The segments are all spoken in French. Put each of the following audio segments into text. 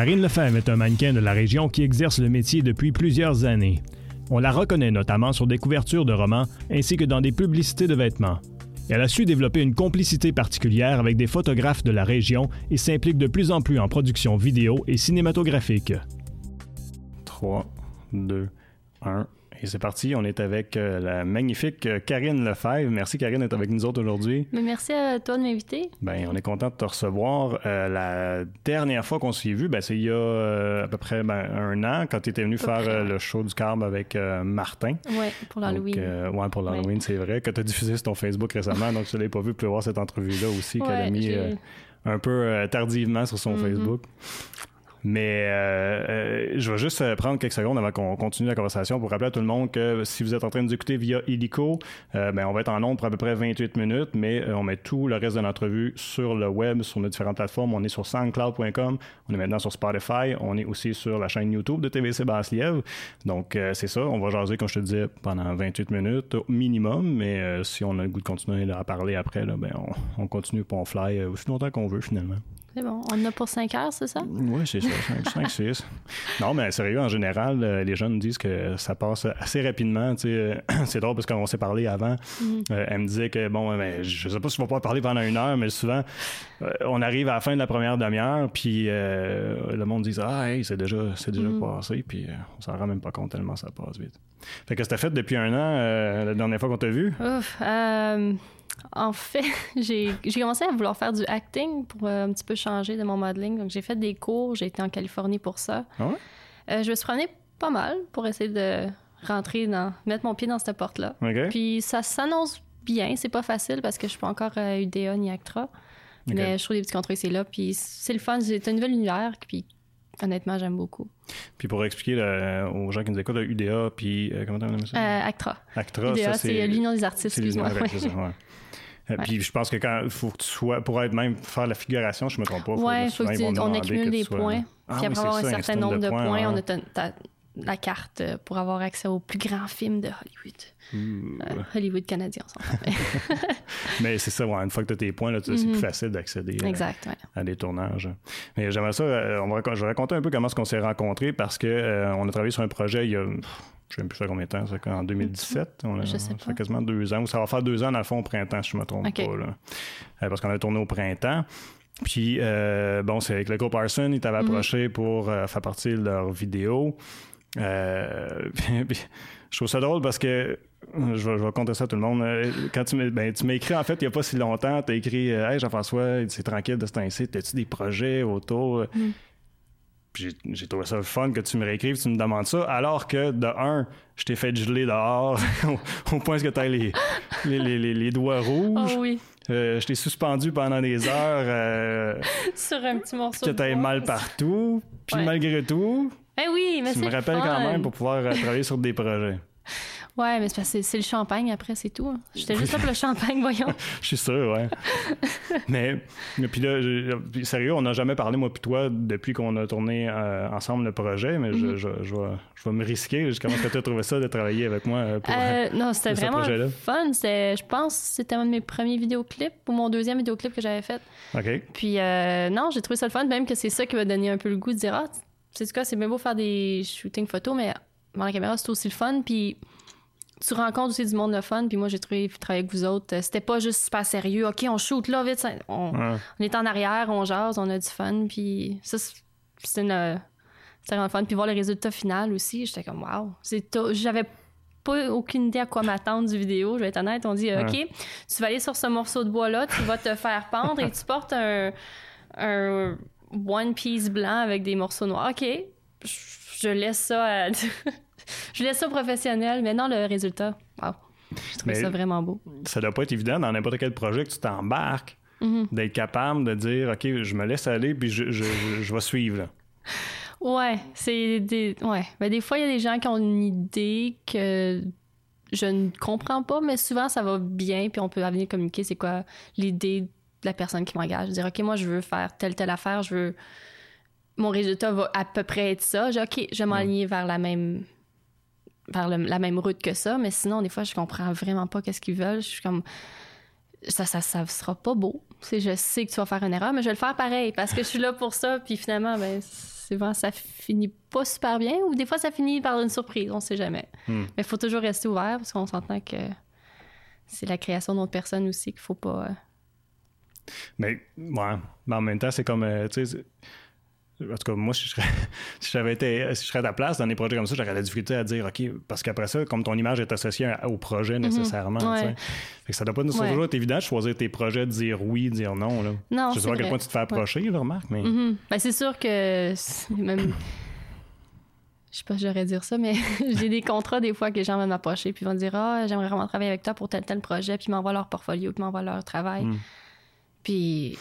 Karine Lefebvre est un mannequin de la région qui exerce le métier depuis plusieurs années. On la reconnaît notamment sur des couvertures de romans ainsi que dans des publicités de vêtements. Elle a su développer une complicité particulière avec des photographes de la région et s'implique de plus en plus en production vidéo et cinématographique. 3, 2, 1. Et c'est parti, on est avec euh, la magnifique euh, Karine Lefebvre. Merci Karine d'être avec nous autres aujourd'hui. Mais merci à toi de m'inviter. Ben, on est content de te recevoir. Euh, la dernière fois qu'on s'est vu, ben, c'est il y a à peu près ben, un an, quand tu étais venu faire le show du Carbe avec Martin. Oui, pour l'Halloween. oui, pour l'Halloween, c'est vrai. Que tu as diffusé sur ton Facebook récemment, donc je ne l'ai pas vu. Tu voir cette entrevue-là aussi qu'elle a mis un peu tardivement sur son mm-hmm. Facebook. Mais euh, euh, je vais juste euh, prendre quelques secondes avant qu'on continue la conversation pour rappeler à tout le monde que si vous êtes en train de écouter via Illico, ben, on va être en nombre pour à peu près 28 minutes, mais on met tout le reste de l'entrevue sur le web, sur nos différentes plateformes. On est sur soundcloud.com, on est maintenant sur Spotify, on est aussi sur la chaîne YouTube de TVC Basse-Lièvre. Donc, c'est ça, on va jaser, comme je te disais, pendant 28 minutes au minimum, mais si on a le goût de continuer à parler après, ben, on, on continue pour on fly aussi longtemps qu'on veut finalement. C'est bon. On en a pour 5 heures, c'est ça? Oui, c'est ça. 5, 6. Non, mais sérieux, en général, euh, les jeunes disent que ça passe assez rapidement. c'est drôle parce qu'on s'est parlé avant. Mm-hmm. Euh, elle me disait que, bon, ben, je sais pas si je vais pas parler pendant une heure, mais souvent, euh, on arrive à la fin de la première demi-heure, puis le monde dit Ah, hey, c'est déjà, c'est déjà mm-hmm. passé, puis on s'en rend même pas compte tellement ça passe vite. Fait que c'était fait depuis un an, la dernière fois qu'on t'a vu? Ouf, en fait, j'ai commencé à vouloir faire du acting pour euh, un petit peu changer de mon modeling. Donc, j'ai fait des cours, j'ai été en Californie pour ça. Ah euh, je me suis promenée pas mal pour essayer de rentrer dans, mettre mon pied dans cette porte-là. Puis ça s'annonce bien, c'est pas facile parce que je suis pas encore euh, UDA ni ACTRA. Mais je trouve des petits contrats ici là. Puis c'est le fun, c'est un nouvel univers. Puis honnêtement, j'aime beaucoup. Puis pour expliquer aux gens qui nous écoutent, UDA, puis comment tu appelles ça? ACTRA. ACTRA, UDA, c'est l'Union des artistes, excuse-moi. Euh, puis je pense que quand il faut que tu sois, pour être même faire la figuration, je me trompe pas. Oui, il faut que on accumule des points. Ah puis après avoir un certain nombre de, points, on a la carte euh, pour avoir accès aux plus grands films de Hollywood. Euh, Hollywood canadien, Mais c'est ça, une fois que tu as tes points, c'est plus mhm. facile d'accéder à, des tournages. Mais j'aimerais ça, on va, je vais raconter un peu comment est-ce qu'on s'est rencontrés parce qu'on on a travaillé sur un projet il y a je ne sais plus ça combien de temps, c'est en 2017. On a, je sais ça fait quasiment deux ans. Ça va faire deux ans, dans le fond, au printemps, si je ne me trompe pas. Là. Euh, parce qu'on a tourné au printemps. Puis, euh, bon, c'est avec le groupe Arson, ils t'avaient mhm. approché pour euh, faire partie de leur vidéo. je trouve ça drôle parce que je vais, je vais compter ça à tout le monde. Quand tu m'as ben, écrit, en fait, il n'y a pas si longtemps, tu as écrit Hey Jean-François, c'est tranquille de ce temps-ci, as-tu des projets autour? Mhm j'ai trouvé ça fun que tu me réécrives, tu me demandes ça, alors que de un, je t'ai fait geler dehors au, point que tu as les, les, les, doigts rouges. Oh oui. Euh, je t'ai suspendu pendant des heures. Euh, Sur un petit morceau. Que t'avais mal partout. Puis malgré tout. Eh oui, mais Tu me rappelles quand même pour pouvoir euh, travailler sur des projets. Ouais, mais c'est le champagne après, c'est tout. Hein. J'étais juste là pour le champagne, voyons. Je suis sûr, ouais. mais, puis là, sérieux, on n'a jamais parlé, moi puis toi, depuis qu'on a tourné euh, ensemble le projet, mais je, mm-hmm. je, vais, me risquer. Comment est-ce que tu as trouvé ça de travailler avec moi euh, pour, euh, Non, c'était vraiment fun. Je pense que c'était un de mes premiers vidéoclips ou mon deuxième vidéoclip que j'avais fait. OK. Puis, non, j'ai trouvé ça le fun, même que c'est ça qui m'a donné un peu le goût de dire, ah, c'est quoi, c'est bien beau faire des shootings photos, mais dans la caméra, c'est aussi le fun. Puis, tu rencontres aussi du monde de fun. Puis moi, j'ai trouvé travailler avec vous autres. Euh, c'était pas juste super sérieux. OK, on shoot là, vite. On, est en arrière, on jase, on a du fun. Puis ça, c'était vraiment fun. Puis voir le résultat final aussi, j'étais comme, wow. J'avais pas aucune idée à quoi m'attendre du vidéo. Je vais être honnête. On dit, OK, tu vas aller sur ce morceau de bois-là, tu vas te faire pendre et tu portes un, un one piece blanc avec des morceaux noirs. OK, je laisse ça à. je laisse ça professionnel, mais non, le résultat, wow. Je trouve ça vraiment beau. Ça doit pas être évident dans n'importe quel projet que tu t'embarques, mm-hmm. d'être capable de dire, OK, je me laisse aller, puis je, je, je, vais suivre. Là. Ouais, c'est des. Ouais. Ben, des fois, il y a des gens qui ont une idée que je ne comprends pas, mais souvent, ça va bien, puis on peut venir communiquer c'est quoi l'idée la personne qui m'engage. Dire, OK, moi, je veux faire telle, telle affaire, je veux. Mon résultat va à peu près être ça. J'ai, OK, je vais m'aligner vers la même vers la même route que ça, mais sinon, des fois, je comprends vraiment pas qu'est-ce qu'ils veulent. Je suis comme. ça, ça, ça sera pas beau. C'est, je sais que tu vas faire une erreur, mais je vais le faire pareil parce que je suis là pour ça. Puis finalement, ben, souvent, ça finit pas super bien ou des fois, ça finit par une surprise. On sait jamais. Hmm. Mais il faut toujours rester ouvert parce qu'on s'entend que c'est la création d'autres personnes aussi qu'il faut pas. Mais, ouais. Mais en même temps, c'est comme. euh, tu sais, en tout cas, moi, si je serais, si j'avais été, si je serais à ta place dans des projets comme ça, j'aurais la difficulté à dire, OK, parce qu'après ça, comme ton image est associée au projet nécessairement, Ouais. tu sais. Fait que ça doit pas Ouais. toujours être évident de choisir tes projets, de dire oui, de dire non, là. Non, je sais pas à quel point tu te fais approcher, là, remarque, mais. Mhm. Ben, c'est sûr que c'est même. Je sais pas si j'aurais dire ça, mais j'ai des contrats des fois que les gens vont m'approcher puis vont dire Ah, j'aimerais vraiment travailler avec toi pour tel tel projet, puis m'envoient leur portfolio, puis m'envoient leur travail. Mm. Puis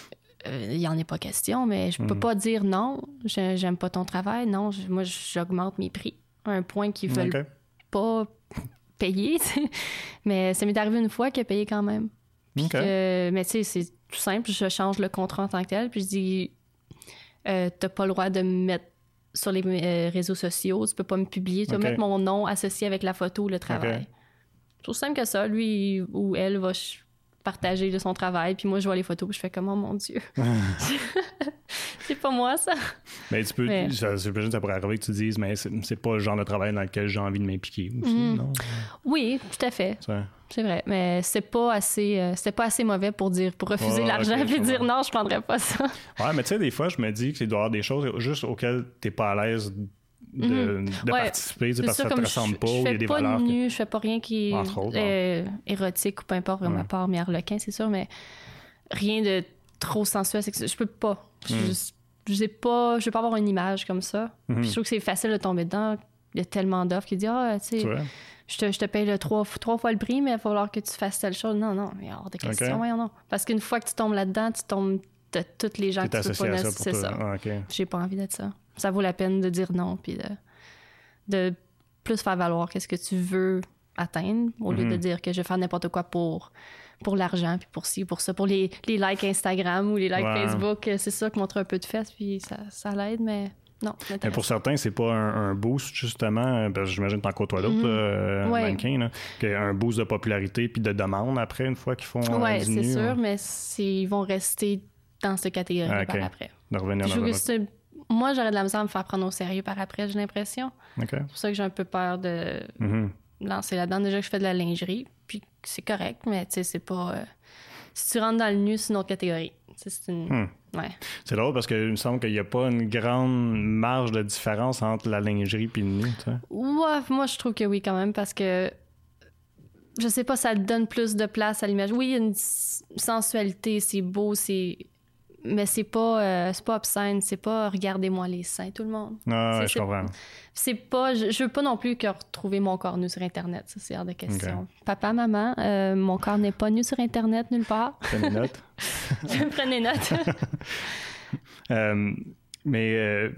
euh, il y en est pas question, mais je peux Mm. pas dire non, j'ai- j'aime pas ton travail. Non, je- moi j'augmente mes prix à un point qu'ils veulent pas payer. mais ça m'est arrivé une fois qu'il a payé quand même. Que- mais tu sais, c'est tout simple. Je change le contrat en tant que tel. Puis je dis, euh, t'as pas le droit de me mettre sur les euh, réseaux sociaux. Tu peux pas me publier. Tu vas mettre mon nom associé avec la photo ou le travail. C'est aussi simple que ça. Lui ou elle va partager de son travail. Puis moi, je vois les photos. Puis je fais comme, oh mon Dieu. c'est pas moi, ça. Mais tu peux. Mais- Ça, que ça pourrait arriver que tu dises, mais c'est c'est pas le genre de travail dans lequel j'ai envie de m'impliquer aussi, non? Oui, tout à fait. C'est vrai. Mais c'est pas assez, euh, c'était pas assez mauvais pour dire, pour refuser Ouais, l'argent puis dire non, je prendrais pas ça. Ouais, mais tu sais, des fois, je me dis qu'il doit y avoir des choses juste auxquelles t'es pas à l'aise de, de Mhm. Ouais. participer, parce que ça, ça te ressemble je, pas, je ou il y fais a des pas valeurs. de que- nu, je fais pas rien qui est euh, érotique ou peu importe, Ouais. ma part, mes harlequins, c'est sûr, mais rien de trop sensuel. que Je peux pas. Je, Mm. je, sais pas. Je veux pas avoir une image comme ça. Puis je trouve que c'est facile de tomber dedans. Il y a tellement d'offres qui disent Ah, tu sais, je te, je te paye le trois, trois fois le prix, mais il va falloir que tu fasses telle chose. Non, non, il y a hors de question. Ok. Voyons, non. Parce qu'une fois que tu tombes là-dedans, tu tombes de toutes les gens que tu peux pas ça C'est toi. ça. Ah. J'ai pas envie d'être ça. Ça vaut la peine de dire non, puis de, de plus faire valoir qu'est-ce que tu veux atteindre, au lieu Mhm. de dire que je vais faire n'importe quoi pour, pour l'argent, puis pour ci, pour ça, pour les, les likes Instagram ou les likes Ouais. Facebook. euh, C'est ça qui montre un peu de fesses, puis ça, ça l'aide, mais non. Mais pour certains, c'est pas un, un boost, justement, parce que j'imagine que t'en côtoies d'autres Mhm. euh, Ouais. mannequins, un boost de popularité puis de demande après, une fois qu'ils font euh, du c'est sûr, euh, mais ils vont rester dans cette catégorie Ah, par après. de revenir Je dans trouve le que c'est- moi, j'aurais de la misère à me faire prendre au sérieux par après, j'ai l'impression. C'est pour ça que j'ai un peu peur de Mhm. lancer là-dedans. Déjà que je fais de la lingerie, puis c'est correct, mais tu sais, c'est pas. euh, Si tu rentres dans le nu, c'est une autre catégorie. C'est une. Hmm. Ouais. C'est drôle parce qu'il me semble qu'il n'y a pas une grande marge de différence entre la lingerie et le nu. Ouais, moi, je trouve que oui, quand même, parce que. Je sais pas, ça donne plus de place à l'image. Oui, il y a une sensualité, c'est beau, c'est. Mais c'est pas, euh, c'est pas obscène, c'est pas regardez-moi les seins, tout le monde. Ah, C'est- ouais, je comprends. C'est pas. Je, je veux pas non plus que retrouver mon corps nu sur Internet, ça, c'est hors de question. Papa, maman, euh, mon corps n'est pas nu sur Internet nulle part. Prenez note. Prenez note. Mais euh,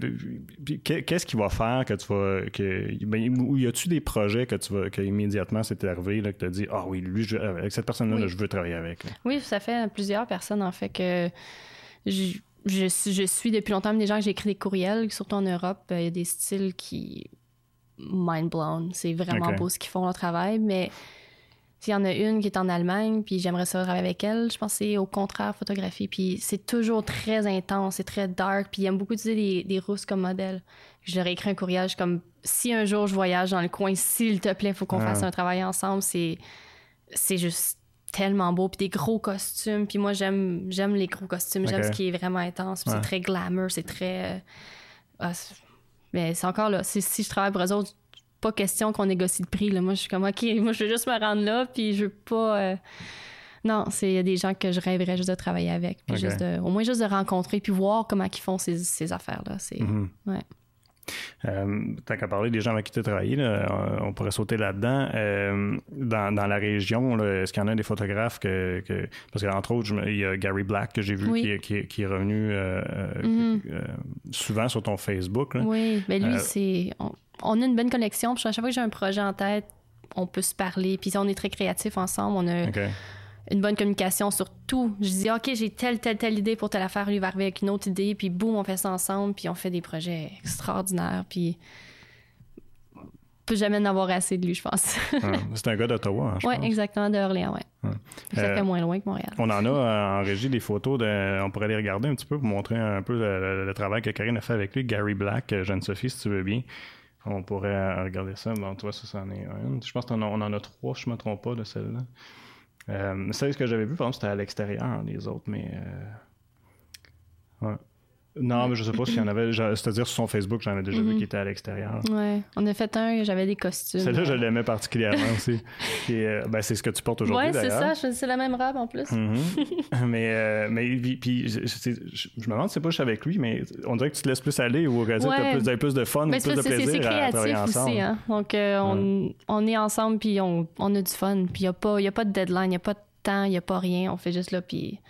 qu'est-ce qui va faire que tu vas. Que, ben, ou y a-tu des projets que tu vas. que immédiatement c'est arrivé, là, que tu as dit Ah oui, lui, je- avec cette personne-là, Oui. là, je veux travailler avec. là? Oui, ça fait plusieurs personnes, en fait, que je, je, suis- je suis depuis longtemps des gens que j'ai écrit des courriels, surtout en Europe. euh, Il y a des styles qui. mind blown. C'est vraiment beau ce qu'ils font, leur travail, mais. S'il y en a une qui est en Allemagne, puis j'aimerais ça travailler avec elle, je pense que c'est au contraire photographie. Puis c'est toujours très intense, c'est très dark, puis ils aiment beaucoup utiliser des, des rousses comme modèle. Je leur ai écrit un courriel, je comme si un jour je voyage dans le coin, s'il te plaît, faut qu'on Ah. fasse un travail ensemble. C'est c'est juste tellement beau puis des gros costumes puis moi j'aime j'aime les gros costumes j'aime ce qui est vraiment intense Ouais. c'est très glamour c'est très euh, ah, mais c'est encore là si je travaille pour eux autres pas question qu'on négocie le prix là. moi je suis comme ok moi je veux juste me rendre là puis je veux pas euh, non c'est il y a des gens que je rêverais juste de travailler avec puis juste de- au moins juste de rencontrer puis voir comment ils font ces, ces affaires là c'est Mhm. ouais Euh, tant qu'à parler des gens avec qui tu as travaillé, là, on pourrait sauter là-dedans. Euh, dans, dans la région, est-ce qu'il y en a des photographes que. que- parce qu'entre autres, il y a Gary Black que j'ai vu Oui. qui, est- qui est- qui est revenu euh, euh, Mhm. souvent sur ton Facebook. là. Oui, mais lui, c'est. On, on a une bonne connexion. Puis à chaque fois que j'ai un projet en tête, on peut se parler. Puis on est très créatifs ensemble. On a. une bonne communication sur tout. Je dis, OK, j'ai telle, telle, telle idée pour telle affaire. Lui va arriver avec une autre idée. Puis boum, on fait ça ensemble. Puis on fait des projets extraordinaires. Puis peut jamais en avoir assez de lui, je pense. c'est un gars d'Ottawa, hein, Oui, exactement, d'Orléans, oui. Ça fait euh, moins loin que Montréal. On en a euh, en régie des photos, de, on pourrait les regarder un petit peu pour montrer un peu le, travail que Karine a fait avec lui. Gary Black, Jeanne-Sophie, si tu veux bien. On pourrait regarder ça. Bon, toi, ça, c'en est une. Je pense qu'on en, en, a trois, je ne me trompe pas, de celle-là. Euh, celle que j'avais vu, par exemple, c'était à l'extérieur, les autres, mais. ouais. Non, mais je sais pas s'il y en avait. C'est-à-dire sur son Facebook, j'en avais déjà vu mhm. qui était à l'extérieur. Ouais. On a fait un, j'avais des costumes. Celle-là, je l'aimais particulièrement aussi. Euh, ben, c'est ce que tu portes aujourd'hui. Ouais, c'est ça. C'est la même robe en plus. Mhm. mais, euh, mais puis, je, me demande si c'est pas juste avec lui, mais on dirait que tu te laisses plus aller ou que tu as plus, de fun ou plus de plaisir à travailler ensemble. Aussi, hein? Donc, euh, on, on, est ensemble puis on, on, a du fun. Puis il n'y a, pas, y a pas de deadline, il n'y a pas de temps, il n'y a pas rien. On fait juste là, puis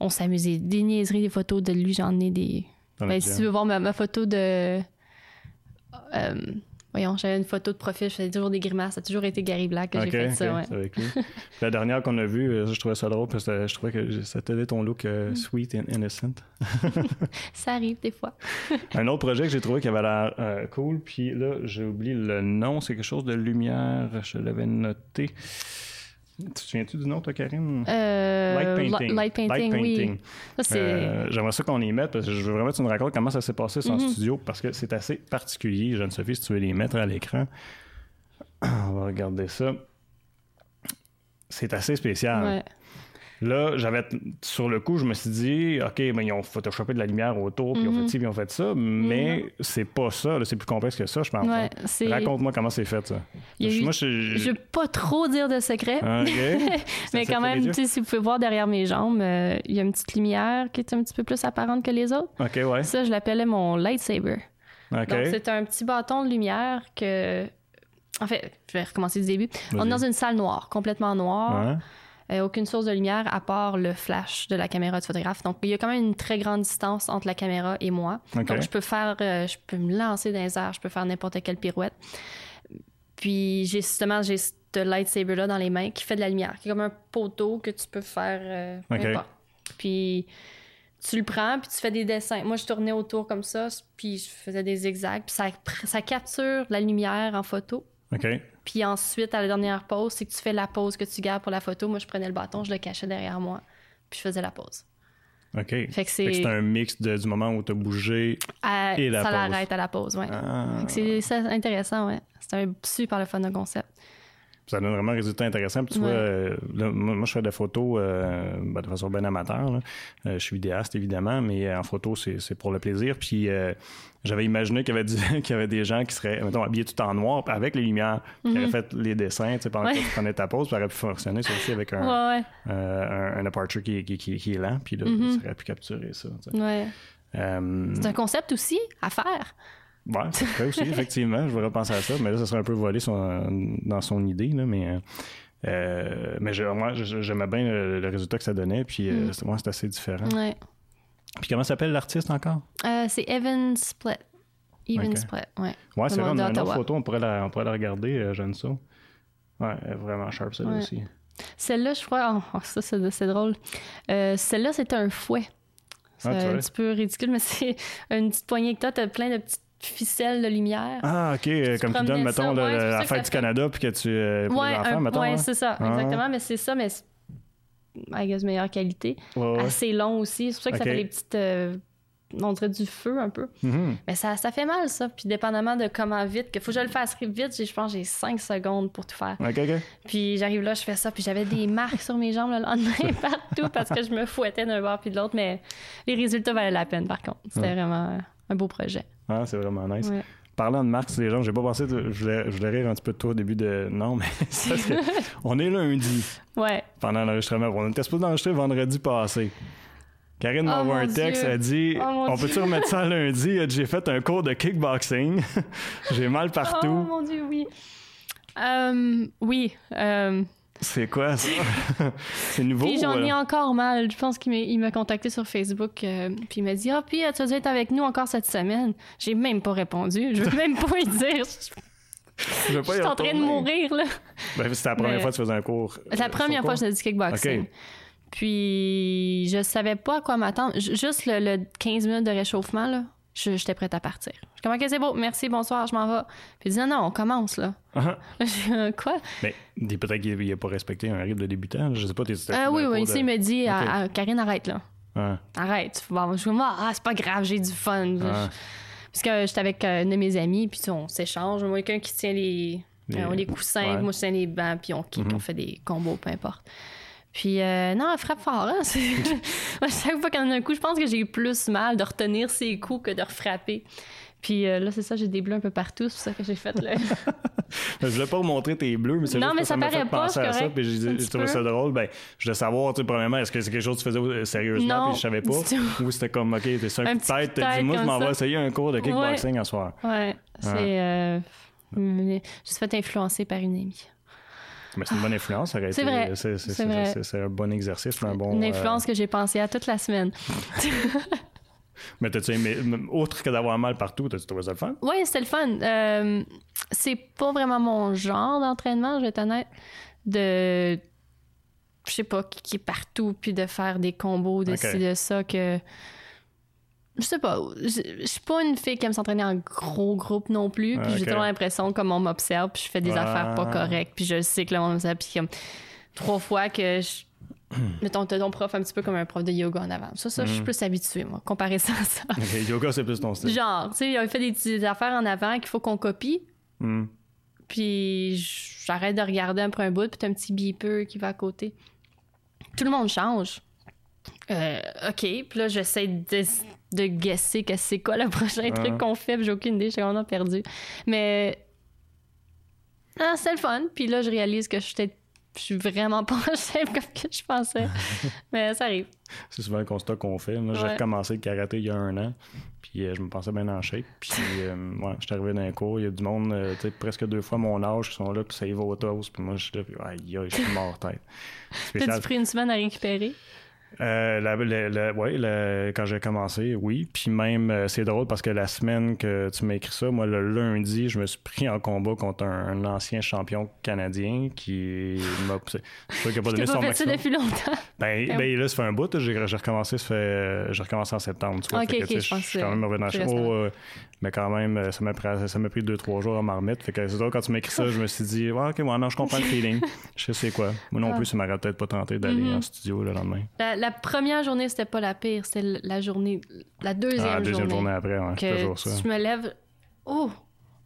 on s'amuse. Des niaiseries, des photos de lui, j'en ai des ben, si tu veux voir ma, photo de. Euh, voyons, j'avais une photo de profil, je faisais toujours des grimaces. Ça a toujours été Gary Black que j'ai fait ça. Ouais. Avec lui. la dernière qu'on a vue, euh, je trouvais ça drôle parce que je trouvais que c'était ton look euh, mm. sweet and innocent. ça arrive des fois. un autre projet que j'ai trouvé qui avait l'air cool, puis là, j'ai oublié le nom, c'est quelque chose de lumière, je l'avais noté. Tu te souviens-tu du nom, toi, Karine? Euh, light painting. Light painting, oui. Euh, j'aimerais ça qu'on y mette parce que je veux vraiment que tu nous racontes comment ça s'est passé son mm-hmm. studio parce que c'est assez particulier, Jeanne-Sophie, si tu veux les mettre à l'écran. On va regarder ça. C'est assez spécial. Ouais. Là, j'avais sur le coup, je me suis dit, OK, mais ils ont photoshopé de la lumière autour, puis ils ont fait mhm. ci, puis ils ont fait ça, mais c'est pas ça. C'est plus complexe que ça, je pense. Raconte-moi comment c'est fait, ça. Moi, je... je veux pas trop dire de secret. Ah, mais quand même, si vous pouvez voir derrière mes jambes, euh, il y a une petite lumière qui est un petit peu plus apparente que les autres. OK, ouais. Ça, je l'appelais mon lightsaber. Donc, c'est un petit bâton de lumière que. En fait, je vais recommencer du début. On est dans une salle noire, complètement noire. Euh, aucune source de lumière à part le flash de la caméra de photographe. Donc, il y a quand même une très grande distance entre la caméra et moi. Donc, je peux faire, euh, je peux me lancer dans les airs, je peux faire n'importe quelle pirouette. Puis, j'ai justement, j'ai ce lightsaber-là dans les mains qui fait de la lumière, qui est comme un poteau que tu peux faire euh, Puis, tu le prends, puis tu fais des dessins. Moi, je tournais autour comme ça, puis je faisais des zigzags, puis ça, ça capture la lumière en photo. OK. Puis ensuite, à la dernière pause, c'est que tu fais la pause que tu gardes pour la photo. Moi, je prenais le bâton, je le cachais derrière moi, puis je faisais la pause. OK. Fait que c'est un mix du moment où tu as bougé et la ça pause. Ça l'arrête à la pause, oui. Ah. C'est intéressant, ouais. C'est un super le fun de concept ça donne vraiment un résultat intéressant. Puis tu vois, euh, moi, je fais des photos euh, ben, de façon bien amateur. Euh, je suis vidéaste, évidemment, mais en photo, c'est pour le plaisir. Puis j'avais imaginé qu'il y, avait y avait des gens qui seraient, mettons, habillés tout en noir, avec les lumières, qui auraient mhm. fait les dessins pendant que tu prenais ta pause, ça aurait pu fonctionner, ça aussi, avec un, un, aperture qui, qui, qui, est lent, puis là, mhm. ça aurait pu capturer ça. c'est un concept aussi à faire. Ouais, c'est aussi, effectivement. Je voudrais penser à ça, mais là, ça serait un peu volé dans son idée, là, mais. Euh, mais moi, j'aimais bien le, résultat que ça donnait, puis euh, mm. moi, c'est assez différent. Ouais. Puis comment s'appelle l'artiste encore? Euh, c'est Evan Split. Evan Split, ouais. Ouais, c'est vrai, on a une autre photo, on pourrait la, on pourrait la regarder, j'aime ça. Ouais, vraiment sharp, celle-là aussi. Celle-là, je crois, oh, oh ça, c'est drôle. celle-là, c'était un fouet. Ah, c'est un petit peu ridicule, mais c'est une petite poignée que tu as plein de petites ficelle de lumière. Ah, OK. comme tu donnes, mettons, la fête du Canada, puis que tu. Euh, pour ouais, les enfants, mettons. Oui, hein. c'est ça, ah. exactement. Mais c'est ça, mais. I guess meilleure qualité. Assez long aussi. C'est pour ça que ça fait les petites. Euh, on dirait du feu un peu. Mm-hmm. Mais ça, ça fait mal, ça. Puis dépendamment de comment vite, qu'il faut que je le fasse vite, je pense que j'ai 5 secondes pour tout faire. OK, OK. Puis j'arrive là, je fais ça, puis j'avais des marques sur mes jambes le lendemain partout parce que je me fouettais d'un bord puis de l'autre. Mais les résultats valaient la peine, par contre. C'était vraiment un beau projet. Ah, c'est vraiment nice. Parlant de marques, les gens, j'ai pas pensé, je voulais, je voulais rire un petit peu de toi au début de. Non, mais ça, on est lundi. Ouais. Pendant l'enregistrement. On était supposé enregistrer vendredi passé. Karine m'a envoyé un texte, elle dit oh, On peut-tu remettre ça lundi? J'ai fait un cours de kickboxing. J'ai mal partout. Oh mon Dieu, oui. Euh, oui. Euh, c'est quoi ça? c'est nouveau? Puis j'en ai encore mal. Je pense qu'il m'a contacté sur Facebook. Euh, puis il m'a dit Ah, puis tu vas être avec nous encore cette semaine. J'ai même pas répondu. Je veux même pas lui dire. Je, je suis en train de mourir, là. Ben, c'était la première fois que tu faisais un cours. La première fois que je faisais du kickboxing. Puis je savais pas à quoi m'attendre. Juste le, 15 minutes de réchauffement, là. J'étais prête à partir. Je suis comme, OK, c'est beau, merci, bonsoir, je m'en vais. Puis il dit, non, non, on commence, là. Uh Quoi? Mais peut-être qu'il n'a pas respecté un rythme de débutant. Je sais pas, t'es euh, Oui, oui, ici, il me dit, Karine, arrête, là. Arrête. Bon, je dis, ah, c'est pas grave, j'ai du fun. Parce que j'étais avec euh, une de mes amies, puis on s'échange. Moi, quelqu'un qui tient les, les... Euh, les coussins, moi, je tiens les bancs, puis on kick, mm-hmm. on fait des combos, peu importe. Puis, euh, non, elle frappe fort. Hein? Chaque fois qu'elle a un coup, je pense que j'ai eu plus mal de retenir ses coups que de refrapper. Puis euh, là, c'est ça, j'ai des bleus un peu partout, c'est ça que j'ai fait là. je voulais pas remontrer tes bleus, mais c'est juste que ça, m'a fait penser à ça, puis j'ai trouvé ça drôle? Ben, je voulais savoir, tu sais, premièrement, est-ce que c'est quelque chose que tu faisais euh, sérieusement, puis je savais pas, ou c'était comme, ok, t'es sur un, coup de tête, t'as dit, moi, je m'en vais essayer un cours de kickboxing ouais. un soir. Ouais, c'est... Euh, je me suis fait influencer par une amie. Mais c'est une bonne influence, C'est vrai. C'est un bon exercice, un bon. Une influence que j'ai pensé à toute la semaine. Mais t'as-tu aimé, autre que d'avoir mal partout, t'as-tu trouvé ça le fun? Oui, c'était le fun. Euh, c'est pas vraiment mon genre d'entraînement, je vais être honnête. De. Je sais pas, qui est partout, puis de faire des combos, de ci, de ça, que je sais pas, je suis pas une fille qui aime s'entraîner en gros groupe non plus, puis j'ai toujours l'impression comme on m'observe, puis je fais des affaires pas correctes, puis je sais que le monde m'observe, puis comme trois fois que je mettons, t'as ton prof un petit peu comme un prof de yoga en avant. Ça, ça, je suis mhm. plus habituée, moi, comparer ça à ça. yoga, c'est plus ton style. Genre, tu sais, il fait des, petites affaires en avant qu'il faut qu'on copie. Mhm. Puis j'arrête de regarder après un bout, puis t'as un petit beeper qui va à côté. Tout le monde change. Euh, OK, puis là, j'essaie de, de guesser que c'est quoi le prochain truc qu'on fait, j'ai aucune idée, je suis vraiment perdu. Mais ah, c'est le fun. Puis là, je réalise que je suis je suis vraiment pas shape comme que je pensais. Mais ça arrive. C'est souvent le constat qu'on fait. Moi, j'ai recommencé le karaté il y a un an. Puis euh, je me pensais bien en shape. Puis euh, ouais, je suis arrivé dans un cours. Il y a du monde, euh, tu sais, presque deux fois mon âge qui sont là. Puis ça y va au toast. Puis moi, je suis là. Puis aïe, aïe, je suis mort tête. T'as-tu pris une semaine à récupérer? Euh, la, ouais, quand j'ai commencé, oui. Puis même, euh, c'est drôle parce que la semaine que tu m'as écrit ça, moi, le lundi, je me suis pris en combat contre un, ancien champion canadien qui m'a poussé. Je sais pas donné son maximum. depuis longtemps. Ben, ben, là, ça fait un bout. J'ai recommencé, ça fait, j'ai recommencé en septembre. Tu vois, ok, je, suis quand même revenu dans le mais quand même, ça m'a pris, ça deux, trois jours à m'en remettre. Fait que c'est drôle, quand tu m'as écrit ça, je me suis dit, ok, moi, non, je comprends le feeling. Je sais quoi. Moi non ah. plus, ça m'aurait peut-être pas tenté d'aller mm-hmm. en studio le lendemain la première journée, c'était pas la pire, c'était la journée, la deuxième, ah, la deuxième journée. après, ouais, c'est toujours ça. Je me lève, oh,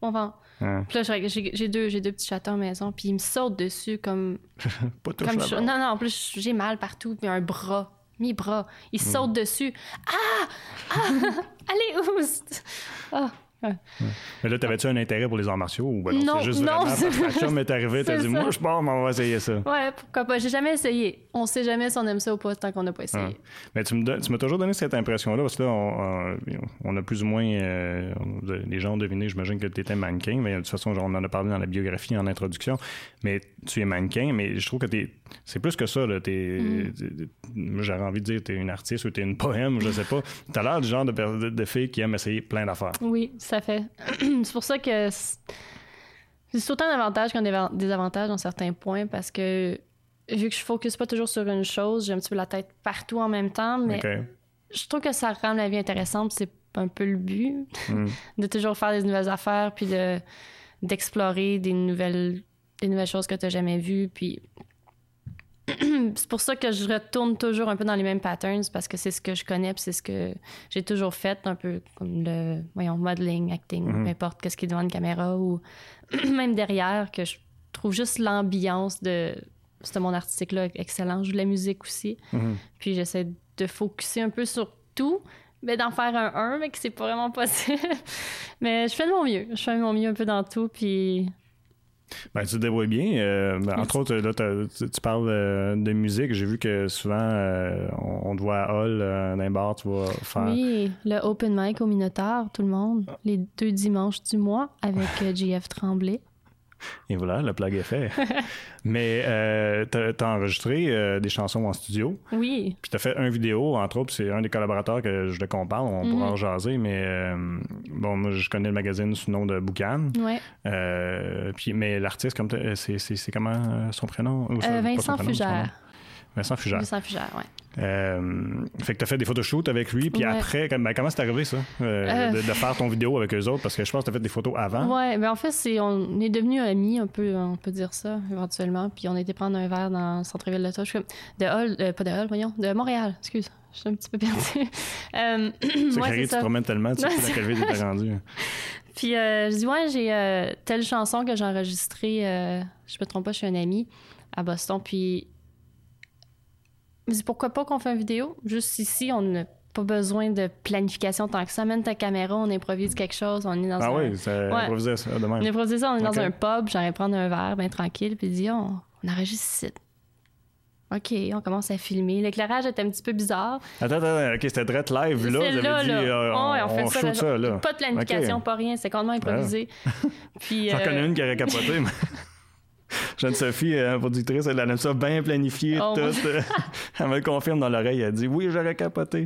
mon vent. Puis là, j'ai deux, deux petits chatons à maison, puis ils me sautent dessus comme. pas comme Non, non, en plus, j'ai mal partout, puis un bras, mi-bras. Ils hmm. sautent dessus. Ah! Ah! Allez, oust! Ah! Mais là, t'avais-tu un intérêt pour les arts martiaux ou ben non, c'est juste non, vraiment parce que t'as dit, moi, je pars, mais on va essayer ça. Ouais, pourquoi pas. J'ai jamais essayé. On sait jamais si on aime ça ou pas tant qu'on n'a pas essayé. Mais tu m'as toujours donné cette impression-là, parce que là, on, a plus ou moins. Euh, les gens ont deviné, j'imagine que tu étais mannequin, mais de toute façon, on en a parlé dans la biographie, en introduction. Mais tu es mannequin, mais je trouve que t'es, c'est plus que ça. Là, mm. J'aurais envie de dire tu es une artiste ou tu es une poème, je sais pas. Tu as l'air du genre de, de, de fille qui aime essayer plein d'affaires. Oui, ça fait. c'est pour ça que c'est autant d'avantages qu'un désavantage dans certains points parce que vu que je focus pas toujours sur une chose, j'ai un petit peu la tête partout en même temps, mais je trouve que ça rend la vie intéressante, c'est un peu le but mm. de toujours faire des nouvelles affaires puis de d'explorer des nouvelles des nouvelles choses que tu n'as jamais vues puis c'est pour ça que je retourne toujours un peu dans les mêmes patterns parce que c'est ce que je connais c'est ce que j'ai toujours fait, un peu comme le voyons, modeling, acting, mm-hmm. peu importe qu'est-ce qui est devant une caméra ou même derrière, que je trouve juste l'ambiance de ce monde artistique-là excellent. Je joue de la musique aussi. Mm-hmm. Puis j'essaie de focuser un peu sur tout, mais d'en faire un un, mais que c'est pas vraiment possible. mais je fais de mon mieux. Je fais de mon mieux un peu dans tout, puis ben, tu te débrouilles bien. Euh, ben, entre autres, là, tu, parles euh, de musique. J'ai vu que souvent, euh, on, te voit à Hall, dans un bar, tu vas faire. Oui, le open mic au Minotaur, tout le monde, les deux dimanches du mois avec JF Tremblay. Et voilà, le plug est fait. Mais euh, tu as, enregistré euh, des chansons en studio. Oui. Puis tu as fait un vidéo, entre autres, c'est un des collaborateurs que je te compare, on pourra en mhm. jaser, mais euh, bon, moi, je connais le magazine sous le nom de Boucan. Oui. puis, mais l'artiste, comme c'est comment son prénom? Vincent Fugère. Vincent Fugère. Vincent Fugère, ouais. Euh, fait que tu as fait des photoshoots avec lui, puis après, ben, comment c'est arrivé ça, euh, euh. De, faire ton vidéo avec eux autres? Parce que je pense que tu as fait des photos avant. Ouais, ben en fait, c'est, on est devenus amis, un peu, on peut dire ça, éventuellement. Puis on a été prendre un verre dans le centre-ville de Touche. De Hall, pas de Hall, voyons, de Montréal, excuse. Je suis un petit peu perdue. c'est ouais, tu te promènes tellement, tu sais pas quelle ville t'es rendu. Puis je dis, ouais, j'ai telle chanson que j'ai enregistrée, je me trompe pas, je suis un ami à Boston. Puis mais pourquoi pas qu'on fait une vidéo? Juste ici, on n'a pas besoin de planification tant que ça. Mène ta caméra, on improvise quelque chose, on est dans ah un... oui, c'est improviser ça de même. On improvise ça, on est dans un pub, j'arrive prendre un verre bien tranquille, puis dire, on, on enregistre ici. OK, on commence à filmer. L'éclairage était un petit peu bizarre. Attends, attends, OK, c'était direct live, là. Vous là, dit, là. Euh, on, on, fait ça, là. Pas de planification, pas rien. C'est complètement improvisé. Puis, J'en connais euh, une qui aurait capoté, Jeanne-Sophie, euh, productrice, elle aime ça bien planifié, oh, tout. elle me le confirme dans l'oreille. Elle dit Oui, j'aurais capoté.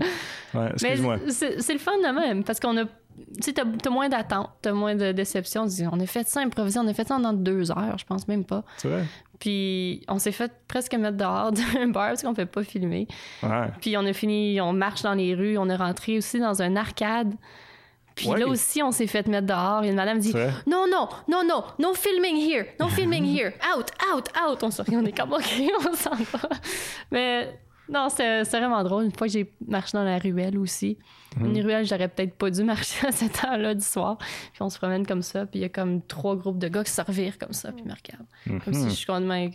Ouais, excuse-moi. C'est le fun de même, parce qu'on a. Tu sais, t'as moins d'attente, t'as moins de déception. On a fait ça improvisé, on a fait ça dans deux heures, je pense même pas. C'est vrai. Puis on s'est fait presque mettre dehors d'un bar parce qu'on ne fait pas filmer. Ouais. Puis on a fini, on marche dans les rues, on est rentré aussi dans un arcade. Puis là aussi, on s'est fait mettre dehors. Et une madame dit Non, non, non, non, no filming here, no filming here, out, out, out. On s'est on est comme OK, on s'en va. Mais non, c'est vraiment drôle. Une fois que j'ai marché dans la ruelle aussi, une mhm. ruelle, j'aurais peut-être pas dû marcher à cette heure-là du soir. Puis on se promène comme ça, puis il y a comme trois groupes de gars qui se revirent comme ça, puis me regardent. Comme si mhm. je suis complètement.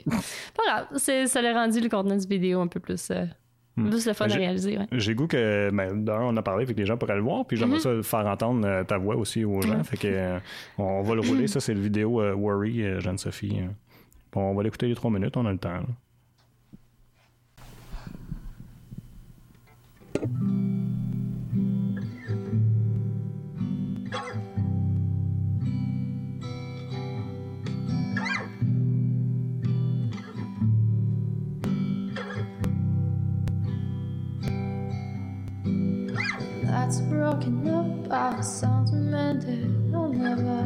Pas grave, ça l'a rendu le contenu de vidéo un peu plus. Euh, Hmm. Juste le fun à réaliser. Ouais. J'ai goût que, ben, d'un, on a parlé, fait que les gens pourraient le voir, puis j'aimerais mm-hmm. ça faire entendre euh, ta voix aussi aux gens. Fait que, euh, on va le rouler. Ça, c'est le vidéo euh, Worry, Jeanne-Sophie. Bon, on va l'écouter les trois minutes, on a le temps. Là. That's broken up, our songs mended, I'll never.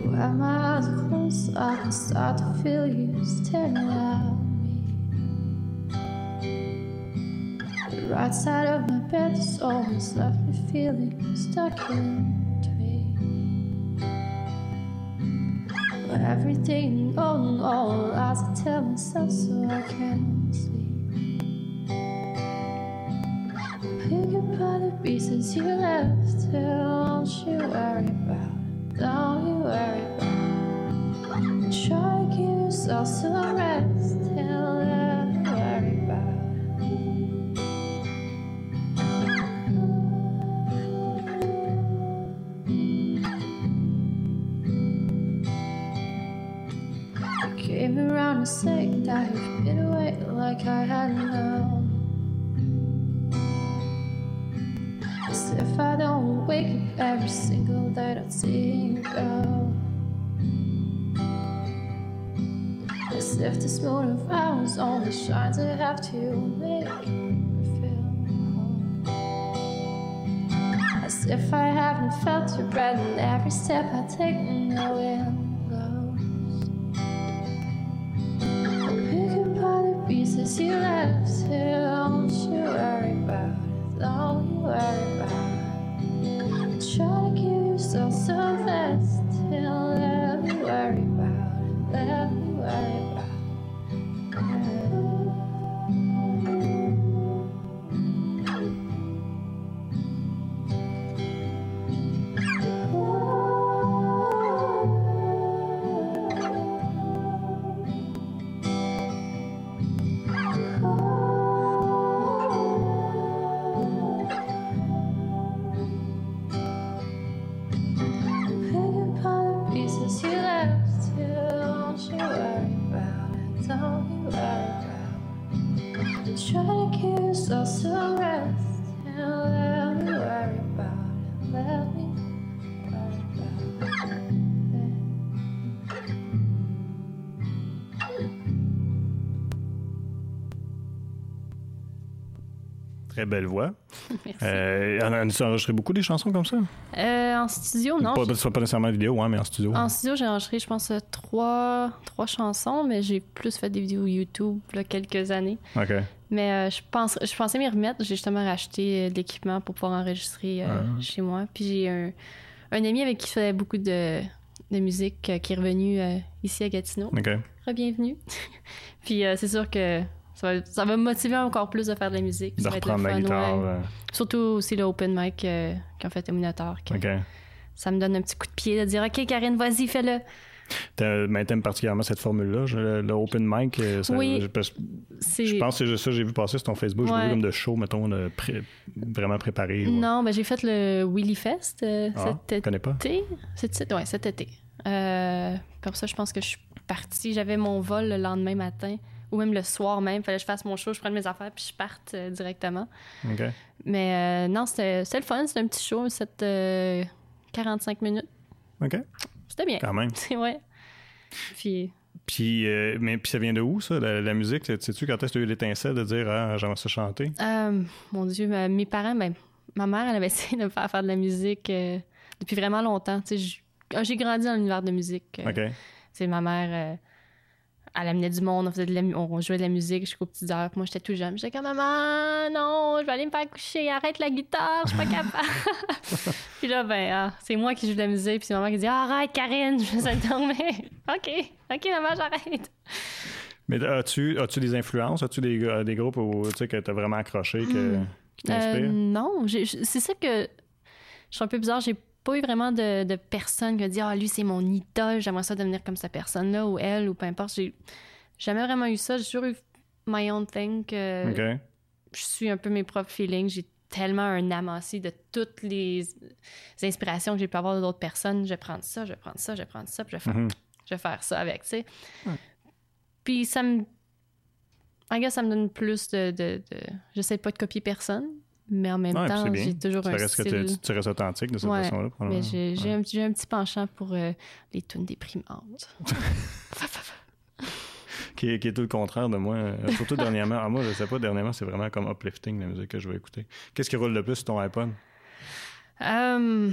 When my eyes are closed, I can start to feel you staring at me. The right side of my bed has always left me feeling stuck in between. Everything, oh no, lies I tell myself so I can Pick apart the pieces you left. Don't you worry about it. Don't you worry about it. Try to give yourself some rest. Don't worry about it. You came around and said that you've been away like I hadn't known. Every single day, I'd see you go. As if this moon of ours only shines, I have to make me feel home. As if I haven't felt your breath in every step I take, no wind blows. Pick up all the pieces you left don't you worry about it, don't you worry about it. Let me worry about it. Belle voix. Merci. Euh, as-tu enregistré beaucoup des chansons comme ça? Euh, en studio, non. pas, pas nécessairement vidéo, hein, mais en studio. En studio, j'ai enregistré, je pense, trois, trois chansons, mais j'ai plus fait des vidéos YouTube là, quelques années. OK. Mais euh, je, pense, je pensais m'y remettre. J'ai justement racheté euh, de l'équipement pour pouvoir enregistrer Ah. chez moi. Puis j'ai un, un ami avec qui je faisais beaucoup de, de musique qui est revenu ici à Gatineau. OK. Re-bienvenue. Puis c'est sûr que ça va, ça va me motiver encore plus de faire de la musique. De Ça va être la fun, guitare. ouais. euh, Surtout aussi le open mic euh, qu'ont fait Émulateur. que OK. Ça me donne un petit coup de pied de dire OK, Karine, vas-y, fais-le. Mais t'aimes particulièrement cette formule-là, je- le, open mic. euh, ça- Oui. je, je pense que c'est ça que j'ai vu passer sur ton Facebook. J'ai Ouais. vu comme de show, mettons, de pré- vraiment préparé. Non, ben j'ai fait le Willy Fest euh, Ah, cet je connais pas. été. Cet, ouais, cet été. Euh, pour ça, je pense que je suis partie. J'avais mon vol le lendemain matin ou même le soir même. Fallait que je fasse mon show, je prenne mes affaires puis je parte euh, directement. Mais euh, non, c'était le fun. C'était un petit show, c'était euh, 45 minutes. OK. C'était bien. Quand même. C'est ouais. Puis Puis, euh, mais, puis ça vient de où, ça, la, la musique? Sais-tu quand est-ce que tu as eu l'étincelle de dire ah, j'aimerais ça chanter? Euh, mon Dieu, ma- mes parents, ben, ma mère, elle avait essayé de me faire faire de la musique euh, depuis vraiment longtemps. Tu sais, j- ah, J'ai grandi dans l'univers de musique. euh, ma mère, euh, elle amenait du monde, on, faisait de la, on jouait de la musique jusqu'aux petites heures. Moi, j'étais tout jeune. J'étais comme, maman, non, je vais aller me faire coucher, arrête la guitare, je suis pas capable. puis là, ben, ah, c'est moi qui joue de la musique. Puis c'est maman qui dit, arrête, Karine, je vais te dormir. OK, OK, maman, j'arrête. Mais as-tu as des influences? As-tu des, euh, des groupes où tu sais que t'as vraiment accroché, que, qui t'inspirent? Euh, non, c'est ça que je suis un peu bizarre. J'ai pas eu vraiment de, de personne qui a dit Ah, lui, c'est mon idole, j'aimerais ça devenir comme cette personne-là, ou elle, ou peu importe. J'ai jamais vraiment eu ça. J'ai toujours eu my own thing. que. Je suis un peu mes propres feelings. J'ai tellement un amassé de toutes les inspirations que j'ai pu avoir d'autres personnes. Je vais prendre ça, je vais prendre ça, je vais prendre ça, puis je vais faire, Mhm. je vais faire ça avec, tu sais. Puis ça me. I guess ça me donne plus de. de, de... J'essaie pas de copier personne, mais en même Ouais, temps, j'ai toujours Ça un reste que style. tu, tu restes authentique de cette Ouais, façon-là. Mais j'ai Ouais. un, petit penchant pour euh, les tunes déprimantes. qui, est, qui est tout le contraire de moi. euh, Surtout dernièrement. Ah, moi, je sais pas, dernièrement, c'est vraiment comme uplifting la musique que je vais écouter. Qu'est-ce qui roule le plus sur ton iPod? Euh,